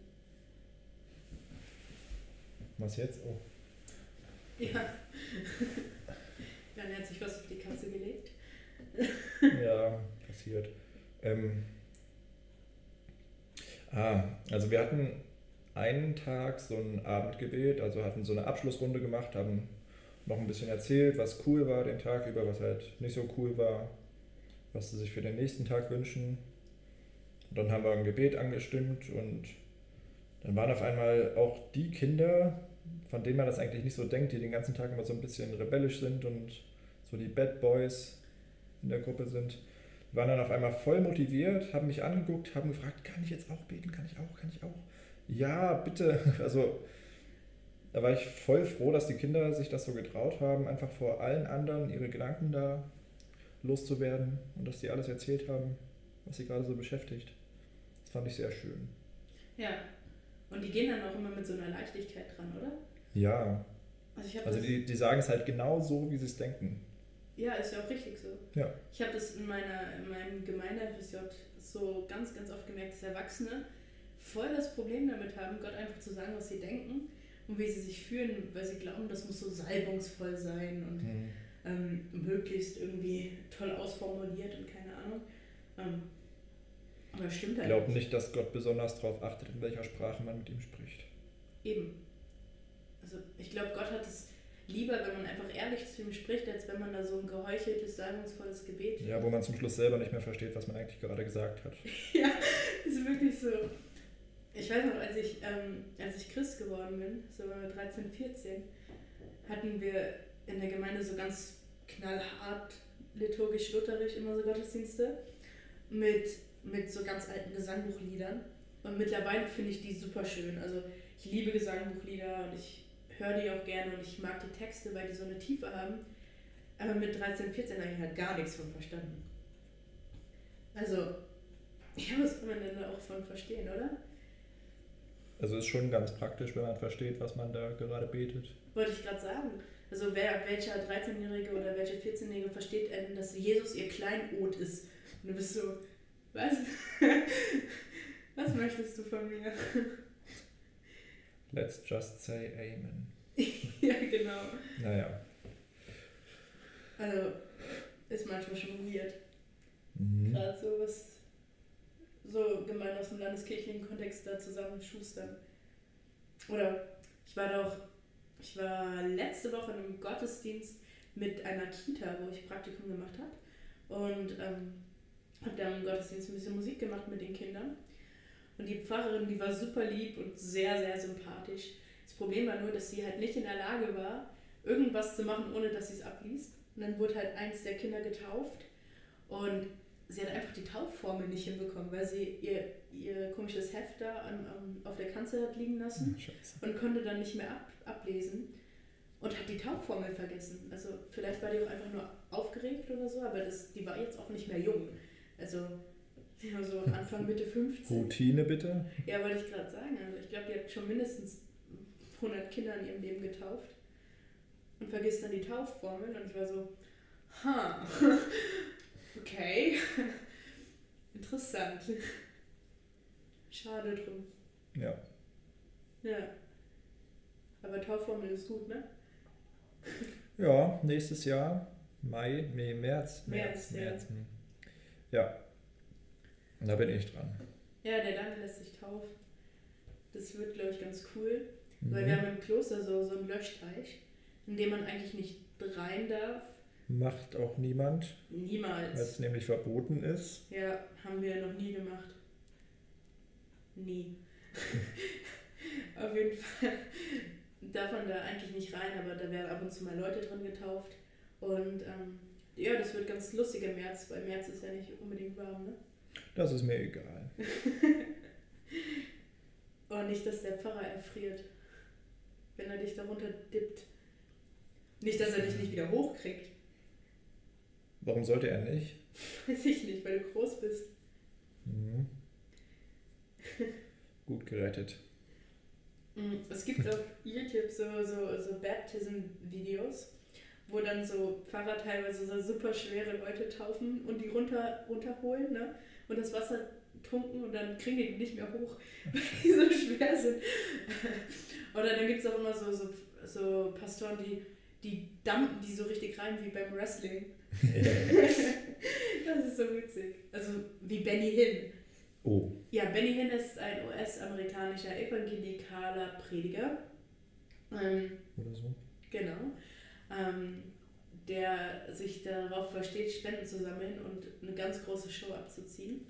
Speaker 1: Was jetzt? Oh.
Speaker 2: Ja. Dann hat sich was auf die Kasse gelegt.
Speaker 1: ja, passiert. Ähm, ah, also wir hatten einen Tag so ein Abendgebet, also hatten so eine Abschlussrunde gemacht, haben noch ein bisschen erzählt, was cool war den Tag über, was halt nicht so cool war, was sie sich für den nächsten Tag wünschen. Und dann haben wir ein Gebet angestimmt und dann waren auf einmal auch die Kinder, von denen man das eigentlich nicht so denkt, die den ganzen Tag immer so ein bisschen rebellisch sind und so die Bad Boys in der Gruppe sind, die waren dann auf einmal voll motiviert, haben mich angeguckt, haben gefragt, kann ich jetzt auch beten? Kann ich auch? Kann ich auch? Ja, bitte. Also da war ich voll froh, dass die Kinder sich das so getraut haben, einfach vor allen anderen ihre Gedanken da loszuwerden und dass sie alles erzählt haben, was sie gerade so beschäftigt. Das fand ich sehr schön.
Speaker 2: Ja, und die gehen dann auch immer mit so einer Leichtigkeit dran, oder?
Speaker 1: Ja. Also, also die, die sagen es halt genau so, wie sie es denken.
Speaker 2: Ja, ist ja auch richtig so.
Speaker 1: Ja.
Speaker 2: Ich habe das in, meiner, in meinem Gemeinde-FSJ so ganz, ganz oft gemerkt, dass Erwachsene voll das Problem damit haben, Gott einfach zu sagen, was sie denken und wie sie sich fühlen, weil sie glauben, das muss so salbungsvoll sein und mhm. ähm, möglichst irgendwie toll ausformuliert und keine Ahnung. Ähm, aber stimmt
Speaker 1: halt. Ich glaube nicht, dass Gott besonders darauf achtet, in welcher Sprache man mit ihm spricht.
Speaker 2: Eben. Also ich glaube, Gott hat es lieber, wenn man einfach ehrlich zu ihm spricht, als wenn man da so ein geheucheltes, salbungsvolles Gebet.
Speaker 1: Ja, wo man zum Schluss selber nicht mehr versteht, was man eigentlich gerade gesagt hat.
Speaker 2: ja, ist wirklich so. Ich weiß noch, als ich, ähm, als ich Christ geworden bin, so 13, 14, hatten wir in der Gemeinde so ganz knallhart liturgisch-lutherisch immer so Gottesdienste mit, mit so ganz alten Gesangbuchliedern. Und mittlerweile finde ich die super schön. Also ich liebe Gesangbuchlieder und ich höre die auch gerne und ich mag die Texte, weil die so eine Tiefe haben. Aber mit 13, 14 habe ich halt gar nichts von verstanden. Also, ja, was kann man denn da auch von verstehen, oder?
Speaker 1: Also ist schon ganz praktisch, wenn man versteht, was man da gerade betet.
Speaker 2: Wollte ich gerade sagen. Also wer, welcher 13-Jährige oder welche 14-Jährige versteht denn, dass Jesus ihr Kleinod ist? Und du bist so, was? was möchtest du von mir?
Speaker 1: Let's just say Amen.
Speaker 2: ja, genau.
Speaker 1: Naja.
Speaker 2: Also, ist manchmal schon weird. Mhm. Gerade so was so gemein aus dem landeskirchlichen Kontext da zusammenschustern. Oder ich war doch, ich war letzte Woche in einem Gottesdienst mit einer Kita, wo ich Praktikum gemacht habe. Und ähm, habe da im Gottesdienst ein bisschen Musik gemacht mit den Kindern. Und die Pfarrerin, die war super lieb und sehr, sehr sympathisch. Das Problem war nur, dass sie halt nicht in der Lage war, irgendwas zu machen, ohne dass sie es abliest. Und dann wurde halt eins der Kinder getauft. Und sie hat einfach die Taufformel nicht hinbekommen, weil sie ihr ihr komisches Heft da an, an, auf der Kanzel hat liegen lassen oh, und konnte dann nicht mehr ab, ablesen und hat die Taubformel vergessen. Also vielleicht war die auch einfach nur aufgeregt oder so, aber das, die war jetzt auch nicht mehr jung. Also sie war so Anfang, Mitte 15.
Speaker 1: Routine bitte?
Speaker 2: Ja, wollte ich gerade sagen. Also ich glaube, die hat schon mindestens 100 Kinder in ihrem Leben getauft und vergisst dann die Taufformel und ich war so, ha, okay, interessant. Schade drum.
Speaker 1: Ja.
Speaker 2: Ja. Aber Taufformel ist gut, ne?
Speaker 1: Ja, nächstes Jahr, Mai, nee, März. März, März. März. Hm. Ja. Und da bin ich dran.
Speaker 2: Ja, der Daniel lässt sich taufen. Das wird, glaube ich, ganz cool. Mhm. Weil wir haben im Kloster so, so einen Löschteich, in dem man eigentlich nicht rein darf.
Speaker 1: Macht auch niemand.
Speaker 2: Niemals.
Speaker 1: Weil es nämlich verboten ist.
Speaker 2: Ja, haben wir noch nie gemacht. Nie. Auf jeden Fall darf man da eigentlich nicht rein, aber da werden ab und zu mal Leute drin getauft. Und ähm, ja, das wird ganz lustig im März, weil März ist ja nicht unbedingt warm, ne?
Speaker 1: Das ist mir egal.
Speaker 2: oh, nicht, dass der Pfarrer erfriert, wenn er dich darunter dippt. Nicht, dass er dich nicht wieder hochkriegt.
Speaker 1: Warum sollte er nicht?
Speaker 2: Weiß ich nicht, weil du groß bist.
Speaker 1: Mhm. Gut gerettet.
Speaker 2: Mm, es gibt auf YouTube so, so, so Baptism-Videos, wo dann so Pfarrer teilweise so super schwere Leute taufen und die runter, runterholen ne? und das Wasser tunken und dann kriegen die die nicht mehr hoch, weil die so schwer sind. Oder dann gibt es auch immer so, so, so Pastoren, die, die dumpen die so richtig rein wie beim Wrestling. das ist so witzig. Also wie Benny Hinn.
Speaker 1: Oh.
Speaker 2: Ja, Benny Hinn ist ein US-amerikanischer evangelikaler Prediger. Ähm,
Speaker 1: Oder so.
Speaker 2: Genau. Ähm, der sich darauf versteht, Spenden zu sammeln und eine ganz große Show abzuziehen.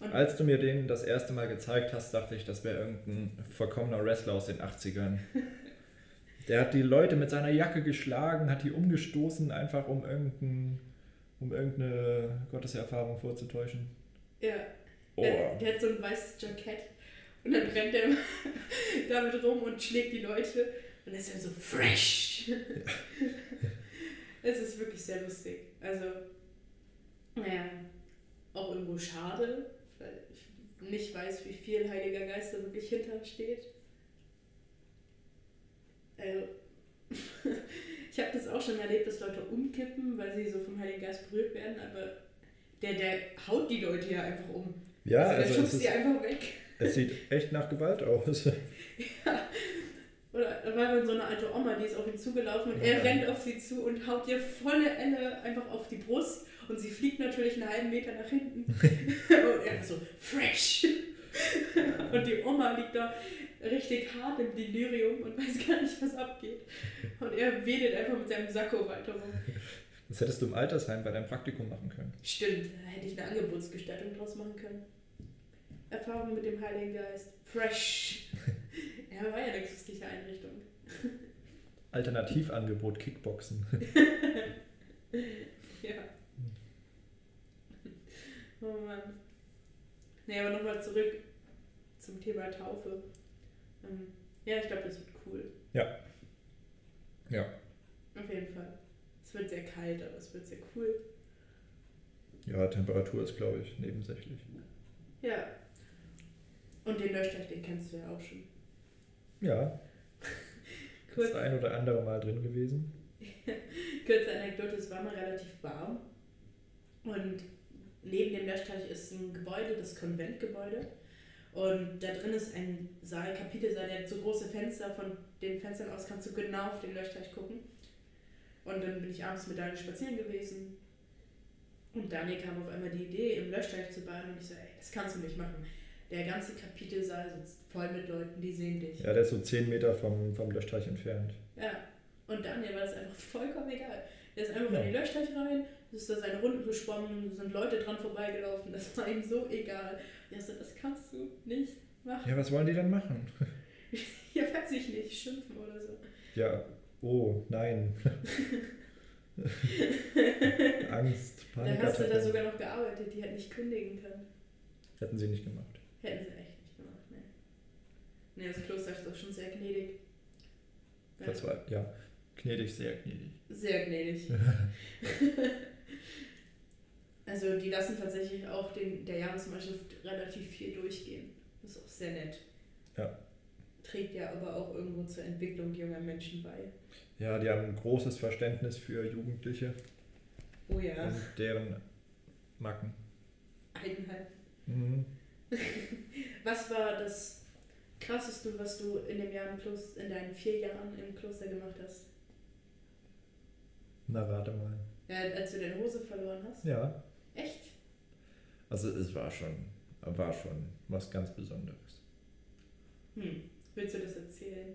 Speaker 1: Und Als du mir den das erste Mal gezeigt hast, dachte ich, das wäre irgendein verkommener Wrestler aus den 80ern. Der hat die Leute mit seiner Jacke geschlagen, hat die umgestoßen, einfach um, irgendein, um irgendeine Gotteserfahrung vorzutäuschen.
Speaker 2: Ja, Oh. Der, der, hat so ein weißes Jackett und dann rennt er damit rum und schlägt die Leute und ist dann so fresh. Es ist wirklich sehr lustig. Also, naja, auch irgendwo schade, weil ich nicht weiß, wie viel Heiliger Geist da wirklich hintersteht. Also, ich habe das auch schon erlebt, dass Leute umkippen, weil sie so vom Heiligen Geist berührt werden, aber der, der haut die Leute ja einfach um.
Speaker 1: Ja,
Speaker 2: also, also schubst die einfach weg.
Speaker 1: Es sieht echt nach Gewalt aus.
Speaker 2: ja. Oder da war dann so eine alte Oma, die ist auf ihn zugelaufen und ja. er rennt auf sie zu und haut ihr volle Elle einfach auf die Brust und sie fliegt natürlich einen halben Meter nach hinten. und er so, fresh! und die Oma liegt da richtig hart im Delirium und weiß gar nicht, was abgeht. Und er wedelt einfach mit seinem Sakko weiter rum.
Speaker 1: Das hättest du im Altersheim bei deinem Praktikum machen können.
Speaker 2: Stimmt, da hätte ich eine Angebotsgestaltung draus machen können. Erfahrung mit dem Heiligen Geist. Fresh. er war ja eine christliche Einrichtung.
Speaker 1: Alternativangebot Kickboxen.
Speaker 2: ja. Oh Mann. Nee, aber nochmal zurück zum Thema Taufe. Ähm, ja, ich glaube, das wird cool.
Speaker 1: Ja. Ja.
Speaker 2: Auf jeden Fall. Es wird sehr kalt, aber es wird sehr cool.
Speaker 1: Ja, Temperatur ist, glaube ich, nebensächlich.
Speaker 2: Ja. Und den Löschteich, den kennst du ja auch schon.
Speaker 1: Ja. Kurz. Ist ein oder andere Mal drin gewesen.
Speaker 2: Kurze Anekdote, es war mal relativ warm. Und neben dem Löschteich ist ein Gebäude, das Konventgebäude. Und da drin ist ein Saal, Kapitelsaal, der hat so große Fenster. Von den Fenstern aus kannst du genau auf den Löschteich gucken. Und dann bin ich abends mit Daniel spazieren gewesen. Und Daniel kam auf einmal die Idee, im Löschteich zu baden. Und ich so, ey, das kannst du nicht machen. Der ganze Kapitelsaal sitzt voll mit Leuten, die sehen dich.
Speaker 1: Ja, der ist so 10 Meter vom, vom Löschteich entfernt.
Speaker 2: Ja, und Daniel war das einfach vollkommen egal. Der ist einfach ja. in den Löschteich rein, ist da seine Runden geschwommen, sind Leute dran vorbeigelaufen. Das war ihm so egal. Er so, das kannst du nicht machen.
Speaker 1: Ja, was wollen die dann machen?
Speaker 2: ja, weiß ich nicht, schimpfen oder so.
Speaker 1: Ja, Oh, nein. Angst,
Speaker 2: Panik. Dann hast du da sogar noch gearbeitet, die hätten nicht kündigen können.
Speaker 1: Hätten sie nicht gemacht.
Speaker 2: Hätten sie echt nicht gemacht, ne. Ne, das Kloster ist doch schon sehr gnädig.
Speaker 1: Verzweifelt, ja. Gnädig, sehr gnädig.
Speaker 2: Sehr gnädig. also die lassen tatsächlich auch den, der Jahresmeisterschaft relativ viel durchgehen. Das ist auch sehr nett.
Speaker 1: Ja.
Speaker 2: Trägt ja aber auch irgendwo zur Entwicklung junger Menschen bei.
Speaker 1: Ja, die haben ein großes Verständnis für Jugendliche.
Speaker 2: Oh ja.
Speaker 1: Und deren Macken.
Speaker 2: Eigenheiten.
Speaker 1: Mhm.
Speaker 2: was war das krasseste, was du in dem Jahr im Plus, in deinen vier Jahren im Kloster gemacht hast?
Speaker 1: Na, rate mal.
Speaker 2: Ja, als du deine Hose verloren hast?
Speaker 1: Ja.
Speaker 2: Echt?
Speaker 1: Also es war schon, war schon was ganz Besonderes.
Speaker 2: Hm. Willst du das erzählen?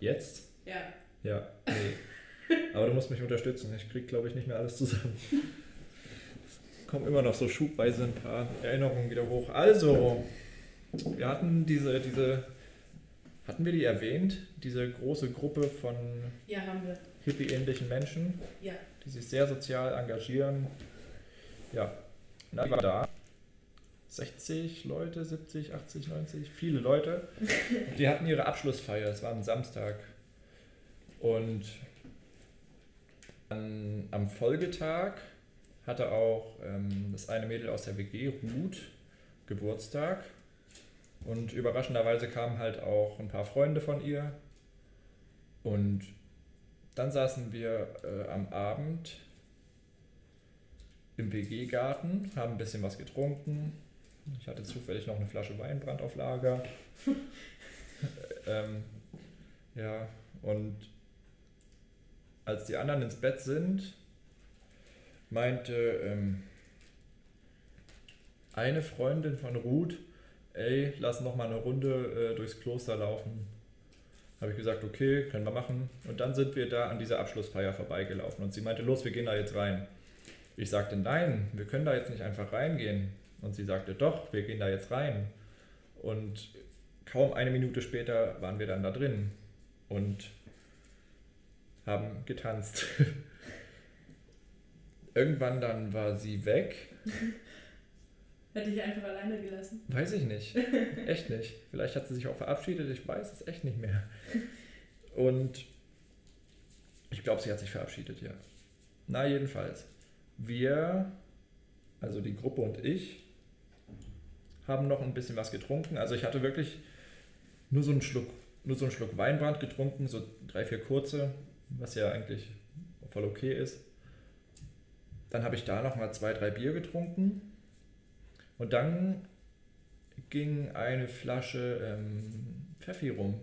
Speaker 1: Jetzt?
Speaker 2: Ja.
Speaker 1: Ja, nee. Aber du musst mich unterstützen. Ich krieg, glaube ich, nicht mehr alles zusammen. Es kommen immer noch so schubweise ein paar Erinnerungen wieder hoch. Also, wir hatten diese, diese, hatten wir die erwähnt? Diese große Gruppe von
Speaker 2: ja,
Speaker 1: hippie-ähnlichen Menschen,
Speaker 2: ja.
Speaker 1: die sich sehr sozial engagieren. Ja, na, war da. 60 Leute, 70, 80, 90, viele Leute. Die hatten ihre Abschlussfeier, es war am Samstag. Und an, am Folgetag hatte auch ähm, das eine Mädel aus der WG, Ruth, Geburtstag. Und überraschenderweise kamen halt auch ein paar Freunde von ihr. Und dann saßen wir äh, am Abend im WG-Garten, haben ein bisschen was getrunken. Ich hatte zufällig noch eine Flasche Weinbrand auf Lager. ähm, ja, und als die anderen ins Bett sind, meinte ähm, eine Freundin von Ruth, ey, lass noch mal eine Runde äh, durchs Kloster laufen. Habe ich gesagt, okay, können wir machen. Und dann sind wir da an dieser Abschlussfeier vorbeigelaufen und sie meinte, los, wir gehen da jetzt rein. Ich sagte, nein, wir können da jetzt nicht einfach reingehen. Und sie sagte, doch, wir gehen da jetzt rein. Und kaum eine Minute später waren wir dann da drin und haben getanzt. Irgendwann dann war sie weg.
Speaker 2: Hätte ich einfach alleine gelassen?
Speaker 1: Weiß ich nicht. Echt nicht. Vielleicht hat sie sich auch verabschiedet, ich weiß es echt nicht mehr. Und ich glaube, sie hat sich verabschiedet, ja. Na, jedenfalls. Wir, also die Gruppe und ich, haben noch ein bisschen was getrunken. Also ich hatte wirklich nur so einen Schluck, nur so einen Schluck Weinbrand getrunken, so drei, vier kurze, was ja eigentlich voll okay ist. Dann habe ich da noch mal zwei, drei Bier getrunken. Und dann ging eine Flasche ähm, Pfeffi rum.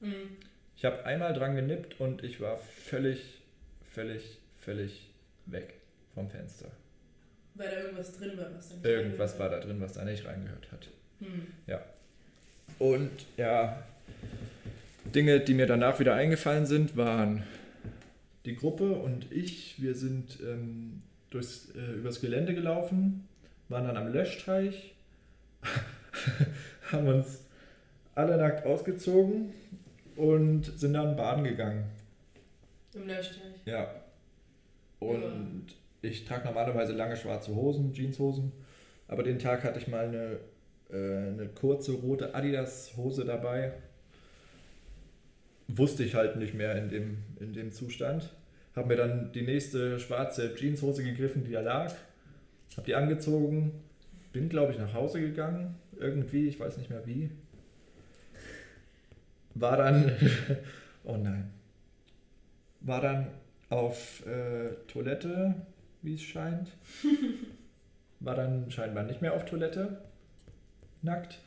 Speaker 1: Mhm. Ich habe einmal dran genippt und ich war völlig, völlig, völlig weg vom Fenster.
Speaker 2: Weil da irgendwas drin war, was da nicht
Speaker 1: Irgendwas war da drin, was da nicht reingehört hat. Hm. Ja. Und ja, Dinge, die mir danach wieder eingefallen sind, waren die Gruppe und ich. Wir sind ähm, durchs, äh, übers Gelände gelaufen, waren dann am Löschteich, haben uns alle nackt ausgezogen und sind dann baden gegangen.
Speaker 2: Im Löschteich?
Speaker 1: Ja. Und ja ich trage normalerweise lange schwarze Hosen, Jeanshosen, aber den Tag hatte ich mal eine, äh, eine kurze rote Adidas-Hose dabei. Wusste ich halt nicht mehr in dem, in dem Zustand. Habe mir dann die nächste schwarze Jeanshose gegriffen, die da lag. Habe die angezogen. Bin, glaube ich, nach Hause gegangen. Irgendwie, ich weiß nicht mehr wie. War dann. oh nein. War dann auf äh, Toilette, wie es scheint. War dann scheinbar nicht mehr auf Toilette. Nackt.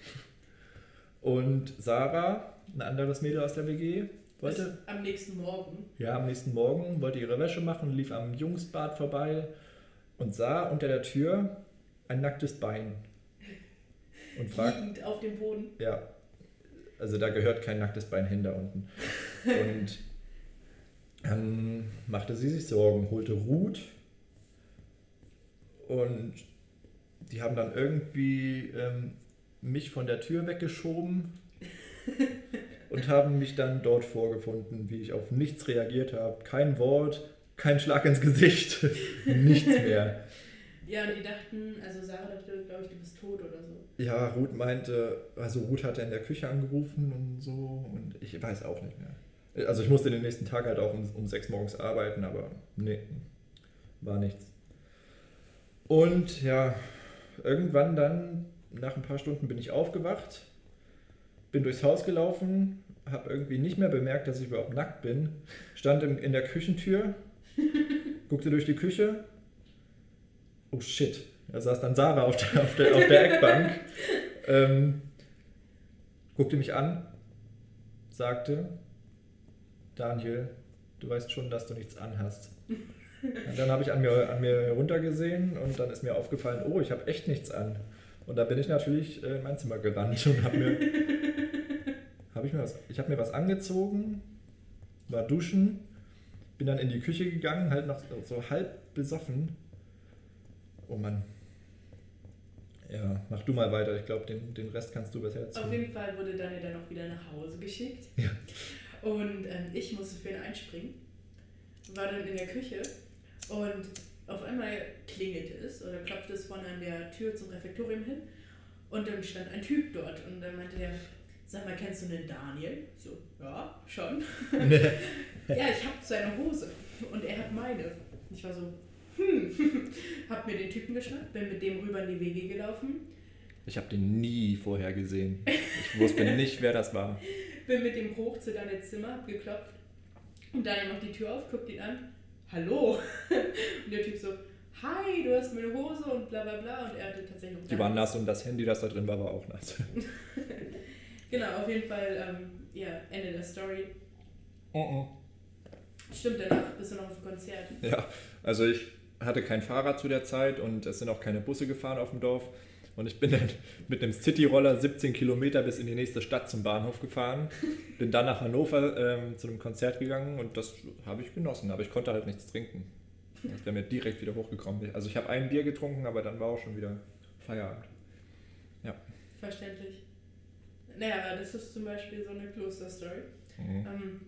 Speaker 1: Und Sarah, ein anderes Mädel aus der WG, wollte.
Speaker 2: am nächsten Morgen.
Speaker 1: Ja, am nächsten Morgen wollte ihre Wäsche machen, lief am Jungsbad vorbei und sah unter der Tür ein nacktes Bein.
Speaker 2: Und fragt. Liegend auf dem Boden.
Speaker 1: Ja. Also da gehört kein nacktes Bein hin da unten. Und dann machte sie sich Sorgen, holte Ruth und die haben dann irgendwie ähm, mich von der Tür weggeschoben und haben mich dann dort vorgefunden, wie ich auf nichts reagiert habe. Kein Wort, kein Schlag ins Gesicht, nichts mehr.
Speaker 2: Ja, und die dachten, also Sarah dachte, glaube ich, du bist tot oder so.
Speaker 1: Ja, Ruth meinte, also Ruth hatte in der Küche angerufen und so und ich weiß auch nicht mehr. Also ich musste den nächsten Tag halt auch um, um sechs morgens arbeiten, aber nee, war nichts. Und ja, irgendwann dann, nach ein paar Stunden bin ich aufgewacht, bin durchs Haus gelaufen, habe irgendwie nicht mehr bemerkt, dass ich überhaupt nackt bin, stand in, in der Küchentür, guckte durch die Küche, oh shit, da saß dann Sarah auf der, auf der, auf der Eckbank, ähm, guckte mich an, sagte, Daniel, du weißt schon, dass du nichts anhast. Und dann habe ich an mir, an mir runtergesehen und dann ist mir aufgefallen, oh, ich habe echt nichts an. Und da bin ich natürlich in mein Zimmer gerannt und habe mir, hab ich mir was, ich habe mir was angezogen, war duschen, bin dann in die Küche gegangen, halt noch so halb besoffen Oh Mann. Ja, mach du mal weiter. Ich glaube, den, den Rest kannst du besser
Speaker 2: erzählen. Auf jeden Fall wurde Daniel dann auch wieder nach Hause geschickt. Ja. Und ähm, ich musste für ihn einspringen. War dann in der Küche und auf einmal klingelte es oder klopfte es vorne an der Tür zum Refektorium hin. Und dann stand ein Typ dort und dann meinte der, sag mal, kennst du einen Daniel? So, ja, schon. ja, ich habe seine Hose und er hat meine. Ich war so, hm, hab mir den Typen geschnappt, bin mit dem rüber in die Wege gelaufen.
Speaker 1: Ich habe den nie vorher gesehen. Ich wusste nicht, wer das war.
Speaker 2: Bin mit dem hoch zu deinem Zimmer, hab geklopft und Daniel macht die Tür auf, guckt ihn an. Hallo! Und der Typ so, hi, du hast meine Hose und bla bla bla. Und er hatte tatsächlich
Speaker 1: Die waren nass und das Handy, das da drin war, war auch nass.
Speaker 2: genau, auf jeden Fall, ähm, ja, Ende der Story. Oh oh. Stimmt, danach bist du noch auf dem Konzert.
Speaker 1: Ja, also ich hatte kein Fahrrad zu der Zeit und es sind auch keine Busse gefahren auf dem Dorf. Und ich bin dann mit einem Cityroller 17 Kilometer bis in die nächste Stadt zum Bahnhof gefahren. Bin dann nach Hannover ähm, zu einem Konzert gegangen und das habe ich genossen, aber ich konnte halt nichts trinken. Das wäre mir direkt wieder hochgekommen. Also ich habe ein Bier getrunken, aber dann war auch schon wieder Feierabend. Ja.
Speaker 2: Verständlich. Naja, das ist zum Beispiel so eine Klosterstory. Mhm. Ähm,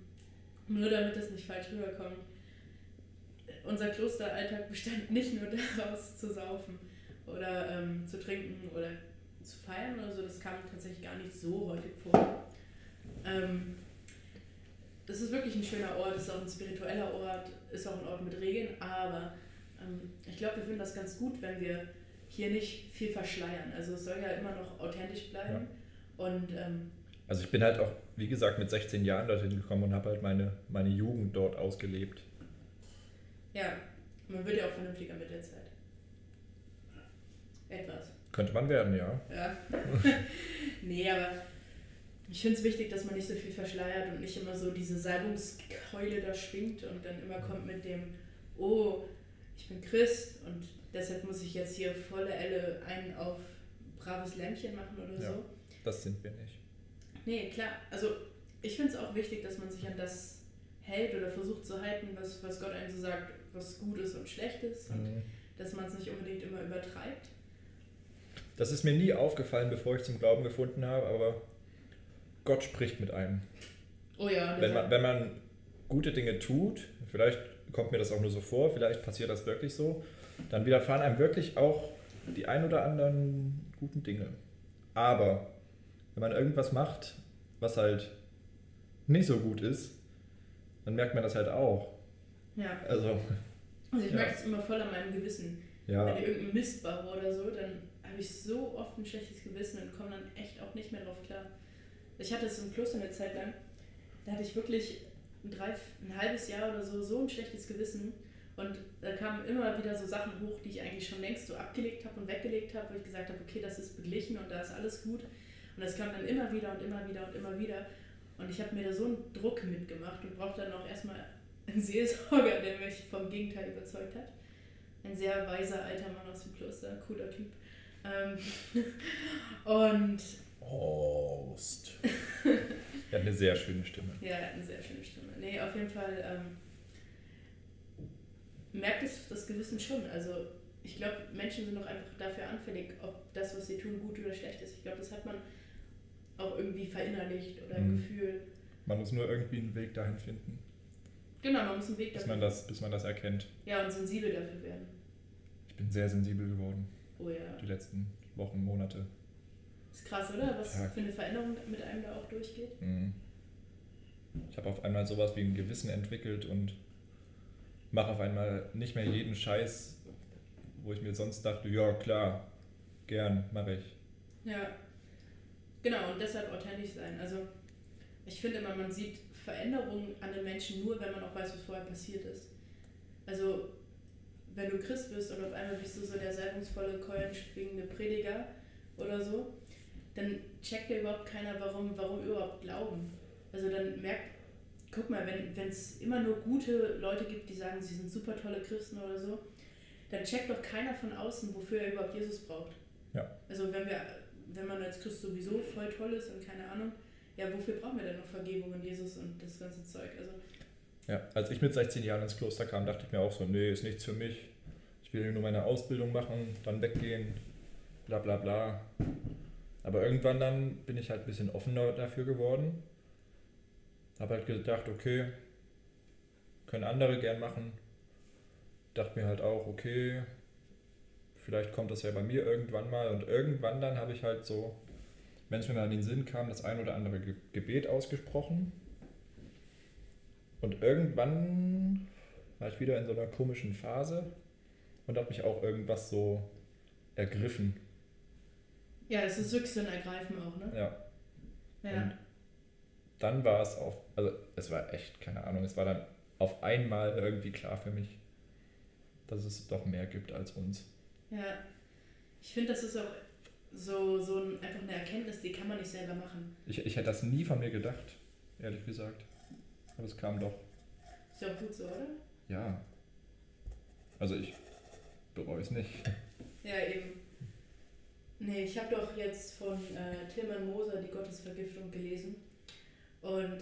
Speaker 2: nur damit das nicht falsch rüberkommt unser Klosteralltag bestand nicht nur daraus zu saufen oder ähm, zu trinken oder zu feiern oder so. Das kam tatsächlich gar nicht so häufig vor. Ähm, es ist wirklich ein schöner Ort, es ist auch ein spiritueller Ort, ist auch ein Ort mit Regeln, aber ähm, ich glaube, wir finden das ganz gut, wenn wir hier nicht viel verschleiern. Also es soll ja immer noch authentisch bleiben. Ja. Und, ähm,
Speaker 1: also ich bin halt auch, wie gesagt, mit 16 Jahren dorthin gekommen und habe halt meine, meine Jugend dort ausgelebt.
Speaker 2: Ja, man wird ja auch vernünftiger mit der Zeit. Etwas.
Speaker 1: Könnte man werden, ja.
Speaker 2: Ja. nee, aber ich finde es wichtig, dass man nicht so viel verschleiert und nicht immer so diese Salbungskeule da schwingt und dann immer kommt mit dem, oh, ich bin Christ und deshalb muss ich jetzt hier volle Elle einen auf braves Lämpchen machen oder ja, so.
Speaker 1: Das sind wir nicht.
Speaker 2: Nee, klar. Also ich finde es auch wichtig, dass man sich an das hält oder versucht zu halten, was, was Gott einem so sagt, was gut ist und schlecht ist und mhm. dass man es nicht unbedingt immer übertreibt.
Speaker 1: Das ist mir nie aufgefallen, bevor ich zum Glauben gefunden habe, aber Gott spricht mit einem.
Speaker 2: Oh ja.
Speaker 1: Wenn man, wenn man gute Dinge tut, vielleicht kommt mir das auch nur so vor, vielleicht passiert das wirklich so, dann widerfahren einem wirklich auch die ein oder anderen guten Dinge. Aber wenn man irgendwas macht, was halt nicht so gut ist, dann merkt man das halt auch.
Speaker 2: Ja. Also, also ich ja. merke es immer voll an meinem Gewissen. Ja. Wenn ich irgendeinen Mist baue oder so, dann habe ich so oft ein schlechtes Gewissen und komme dann echt auch nicht mehr drauf klar. Ich hatte es im Kloster eine Zeit lang, da hatte ich wirklich ein, drei, ein halbes Jahr oder so so ein schlechtes Gewissen. Und da kamen immer wieder so Sachen hoch, die ich eigentlich schon längst so abgelegt habe und weggelegt habe, wo ich gesagt habe, okay, das ist beglichen und da ist alles gut. Und das kam dann immer wieder und immer wieder und immer wieder. Und ich habe mir da so einen Druck mitgemacht und brauchte dann auch erstmal einen Seelsorger, der mich vom Gegenteil überzeugt hat. Ein sehr weiser alter Mann aus dem Kloster, cooler Typ. Ähm, und.
Speaker 1: Prost. er hat eine sehr schöne Stimme.
Speaker 2: Ja, er hat eine sehr schöne Stimme. Nee, auf jeden Fall ähm, merkt es das Gewissen schon. Also, ich glaube, Menschen sind doch einfach dafür anfällig, ob das, was sie tun, gut oder schlecht ist. Ich glaube, das hat man auch irgendwie verinnerlicht oder ein mhm. Gefühl.
Speaker 1: Man muss nur irgendwie einen Weg dahin finden.
Speaker 2: Genau, man muss einen Weg
Speaker 1: dafür bis man das, Bis man das erkennt.
Speaker 2: Ja, und sensibel dafür werden.
Speaker 1: bin sehr sensibel geworden.
Speaker 2: Oh ja.
Speaker 1: Die letzten Wochen, Monate.
Speaker 2: Ist krass, oder? Was ja. für eine Veränderung mit einem da auch durchgeht.
Speaker 1: Mhm. Ich habe auf einmal sowas wie ein Gewissen entwickelt und mache auf einmal nicht mehr jeden Scheiß, wo ich mir sonst dachte, ja klar, gern, mache ich.
Speaker 2: Ja, genau, und deshalb authentisch sein. Also ich finde immer, man sieht Veränderungen an den Menschen nur, wenn man auch weiß, was vorher passiert ist. Also wenn du Christ bist und auf einmal bist du so der salbungsvolle, keulenschwingende Prediger oder so, dann checkt ja überhaupt keiner, warum, warum überhaupt glauben. Also dann merkt, guck mal, wenn es immer nur gute Leute gibt, die sagen, sie sind super tolle Christen oder so, dann checkt doch keiner von außen, wofür er überhaupt Jesus braucht.
Speaker 1: Ja.
Speaker 2: Also wenn wir, wenn man als Christ sowieso voll toll ist und keine Ahnung, ja, wofür brauchen wir denn noch Vergebung in Jesus und das ganze Zeug? Also
Speaker 1: ja, als ich mit 16 Jahren ins Kloster kam, dachte ich mir auch so, nee, ist nichts für mich. Ich will nur meine Ausbildung machen, dann weggehen, bla bla bla. Aber irgendwann dann bin ich halt ein bisschen offener dafür geworden. Habe halt gedacht, okay, können andere gern machen. Dachte mir halt auch, okay, vielleicht kommt das ja bei mir irgendwann mal. Und irgendwann dann habe ich halt so, wenn es mir mal in den Sinn kam, das ein oder andere Gebet ausgesprochen. Und irgendwann war ich wieder in so einer komischen Phase und habe mich auch irgendwas so ergriffen.
Speaker 2: Ja, es ist wirklich so ein Ergreifen auch, ne?
Speaker 1: Ja.
Speaker 2: Ja. Und
Speaker 1: dann war es auf, also es war echt, keine Ahnung, es war dann auf einmal irgendwie klar für mich, dass es doch mehr gibt als uns.
Speaker 2: Ja, ich finde, das ist auch so, so ein, einfach eine Erkenntnis, die kann man nicht selber machen.
Speaker 1: Ich, ich hätte das nie von mir gedacht, ehrlich gesagt. Aber es kam doch.
Speaker 2: Ist ja auch gut so, oder?
Speaker 1: Ja. Also ich bereue es nicht.
Speaker 2: Ja, eben. Nee, ich habe doch jetzt von äh, Tilman Moser die Gottesvergiftung gelesen. Und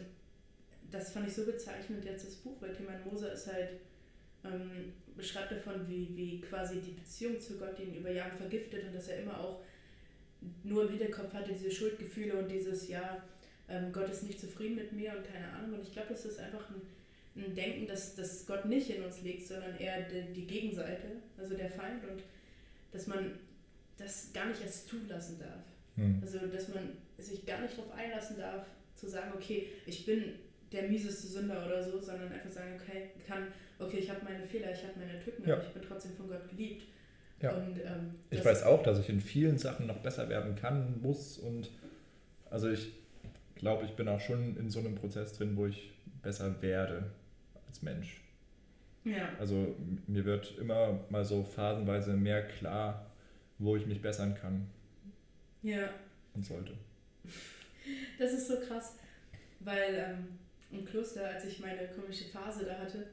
Speaker 2: das fand ich so bezeichnend jetzt das Buch, weil Tilman Moser ist halt, ähm, beschreibt davon, wie, wie quasi die Beziehung zu Gott ihn über Jahre vergiftet und dass er immer auch nur im Hinterkopf hatte diese Schuldgefühle und dieses, ja, ähm, Gott ist nicht zufrieden mit mir und keine Ahnung. Und ich glaube, das ist einfach ein, ein Denken, dass, dass Gott nicht in uns liegt, sondern eher die, die Gegenseite, also der Feind und dass man das gar nicht erst zulassen darf. Hm. Also, dass man sich gar nicht darauf einlassen darf, zu sagen, okay, ich bin der mieseste Sünder oder so, sondern einfach sagen, okay, kann, okay, ich habe meine Fehler, ich habe meine Tücken, ja. aber ich bin trotzdem von Gott geliebt.
Speaker 1: Ja. Und, ähm, ich weiß auch, dass ich in vielen Sachen noch besser werden kann, muss und also ich glaube, ich bin auch schon in so einem Prozess drin, wo ich besser werde als Mensch.
Speaker 2: Ja.
Speaker 1: Also mir wird immer mal so phasenweise mehr klar, wo ich mich bessern kann.
Speaker 2: Ja.
Speaker 1: Und sollte.
Speaker 2: Das ist so krass, weil ähm, im Kloster, als ich meine komische Phase da hatte,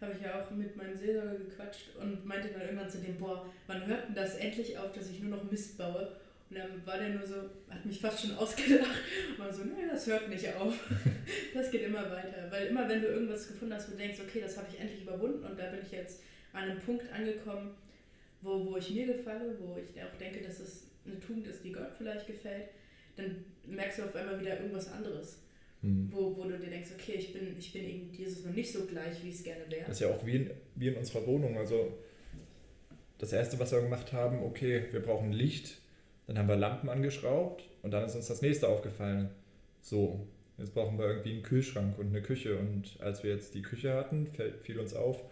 Speaker 2: habe ich ja auch mit meinem Seelsorger gequatscht und meinte dann irgendwann zu dem, boah, wann hört denn das endlich auf, dass ich nur noch Mist baue? Und dann war der nur so, hat mich fast schon ausgedacht. Und war so, nee, das hört nicht auf. das geht immer weiter. Weil immer, wenn du irgendwas gefunden hast, wo du denkst, okay, das habe ich endlich überwunden und da bin ich jetzt an einem Punkt angekommen, wo, wo ich mir gefalle, wo ich auch denke, dass es eine Tugend ist, die Gott vielleicht gefällt, dann merkst du auf einmal wieder irgendwas anderes. Mhm. Wo, wo du dir denkst, okay, ich bin, ich bin eben Jesus noch nicht so gleich, wie es gerne wäre.
Speaker 1: Das ist ja auch wie in, wie in unserer Wohnung. Also das Erste, was wir gemacht haben, okay, wir brauchen Licht dann haben wir Lampen angeschraubt und dann ist uns das nächste aufgefallen. So, jetzt brauchen wir irgendwie einen Kühlschrank und eine Küche. Und als wir jetzt die Küche hatten, fiel uns auf,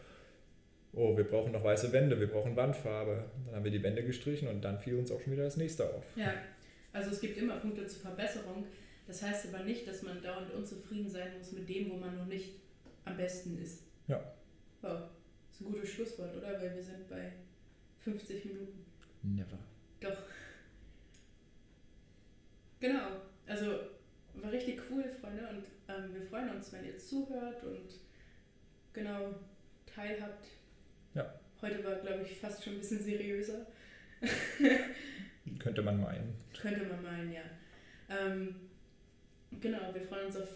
Speaker 1: oh, wir brauchen noch weiße Wände, wir brauchen Wandfarbe. Dann haben wir die Wände gestrichen und dann fiel uns auch schon wieder das nächste auf.
Speaker 2: Ja, also es gibt immer Punkte zur Verbesserung. Das heißt aber nicht, dass man dauernd unzufrieden sein muss mit dem, wo man noch nicht am besten ist.
Speaker 1: Ja.
Speaker 2: Oh, das ist ein gutes Schlusswort, oder? Weil wir sind bei 50 Minuten.
Speaker 1: Never.
Speaker 2: Doch. Genau, also war richtig cool, Freunde, und ähm, wir freuen uns, wenn ihr zuhört und genau teilhabt.
Speaker 1: Ja.
Speaker 2: Heute war, glaube ich, fast schon ein bisschen seriöser.
Speaker 1: Könnte man meinen.
Speaker 2: Könnte man meinen, ja. Ähm, genau, wir freuen uns auf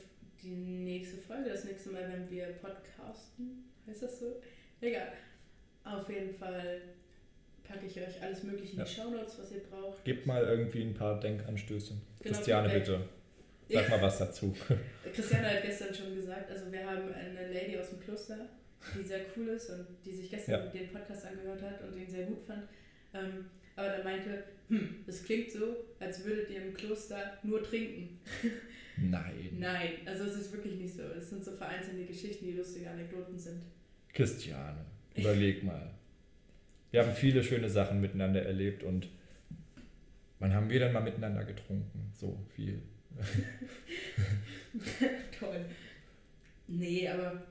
Speaker 2: die nächste Folge. Das nächste Mal, wenn wir podcasten. Heißt das so? Egal. Auf jeden Fall packe ich euch alles Mögliche in die ja. Shownotes, was ihr braucht.
Speaker 1: Gebt mal irgendwie ein paar Denkanstöße. Genau, Christiane, bitte. Sag mal was dazu.
Speaker 2: Christiane hat gestern schon gesagt, also wir haben eine Lady aus dem Kloster, die sehr cool ist und die sich gestern ja. den Podcast angehört hat und den sehr gut fand. Ähm, aber der meinte, hm, das klingt so, als würdet ihr im Kloster nur trinken.
Speaker 1: Nein.
Speaker 2: Nein, also es ist wirklich nicht so. Es sind so vereinzelte Geschichten, die lustige Anekdoten sind.
Speaker 1: Christiane, überleg mal. Wir haben viele schöne Sachen miteinander erlebt und wann haben wir denn mal miteinander getrunken? So viel.
Speaker 2: Toll. Nee, aber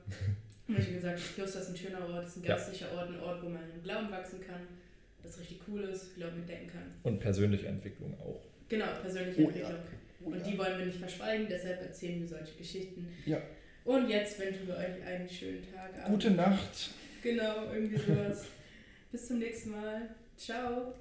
Speaker 2: wie schon gesagt, das Kloster ist ein schöner Ort, ist ein geistlicher ja. Ort, ein Ort, wo man im Glauben wachsen kann, das richtig cool ist, Glauben entdecken kann.
Speaker 1: Und persönliche Entwicklung auch.
Speaker 2: Genau, persönliche oh, Entwicklung. Ja. Oh, und die wollen wir nicht verschweigen, deshalb erzählen wir solche Geschichten.
Speaker 1: Ja.
Speaker 2: Und jetzt wünschen wir euch einen schönen Tag.
Speaker 1: Abend. Gute Nacht.
Speaker 2: Genau, irgendwie sowas. Bis zum nächsten Mal. Ciao.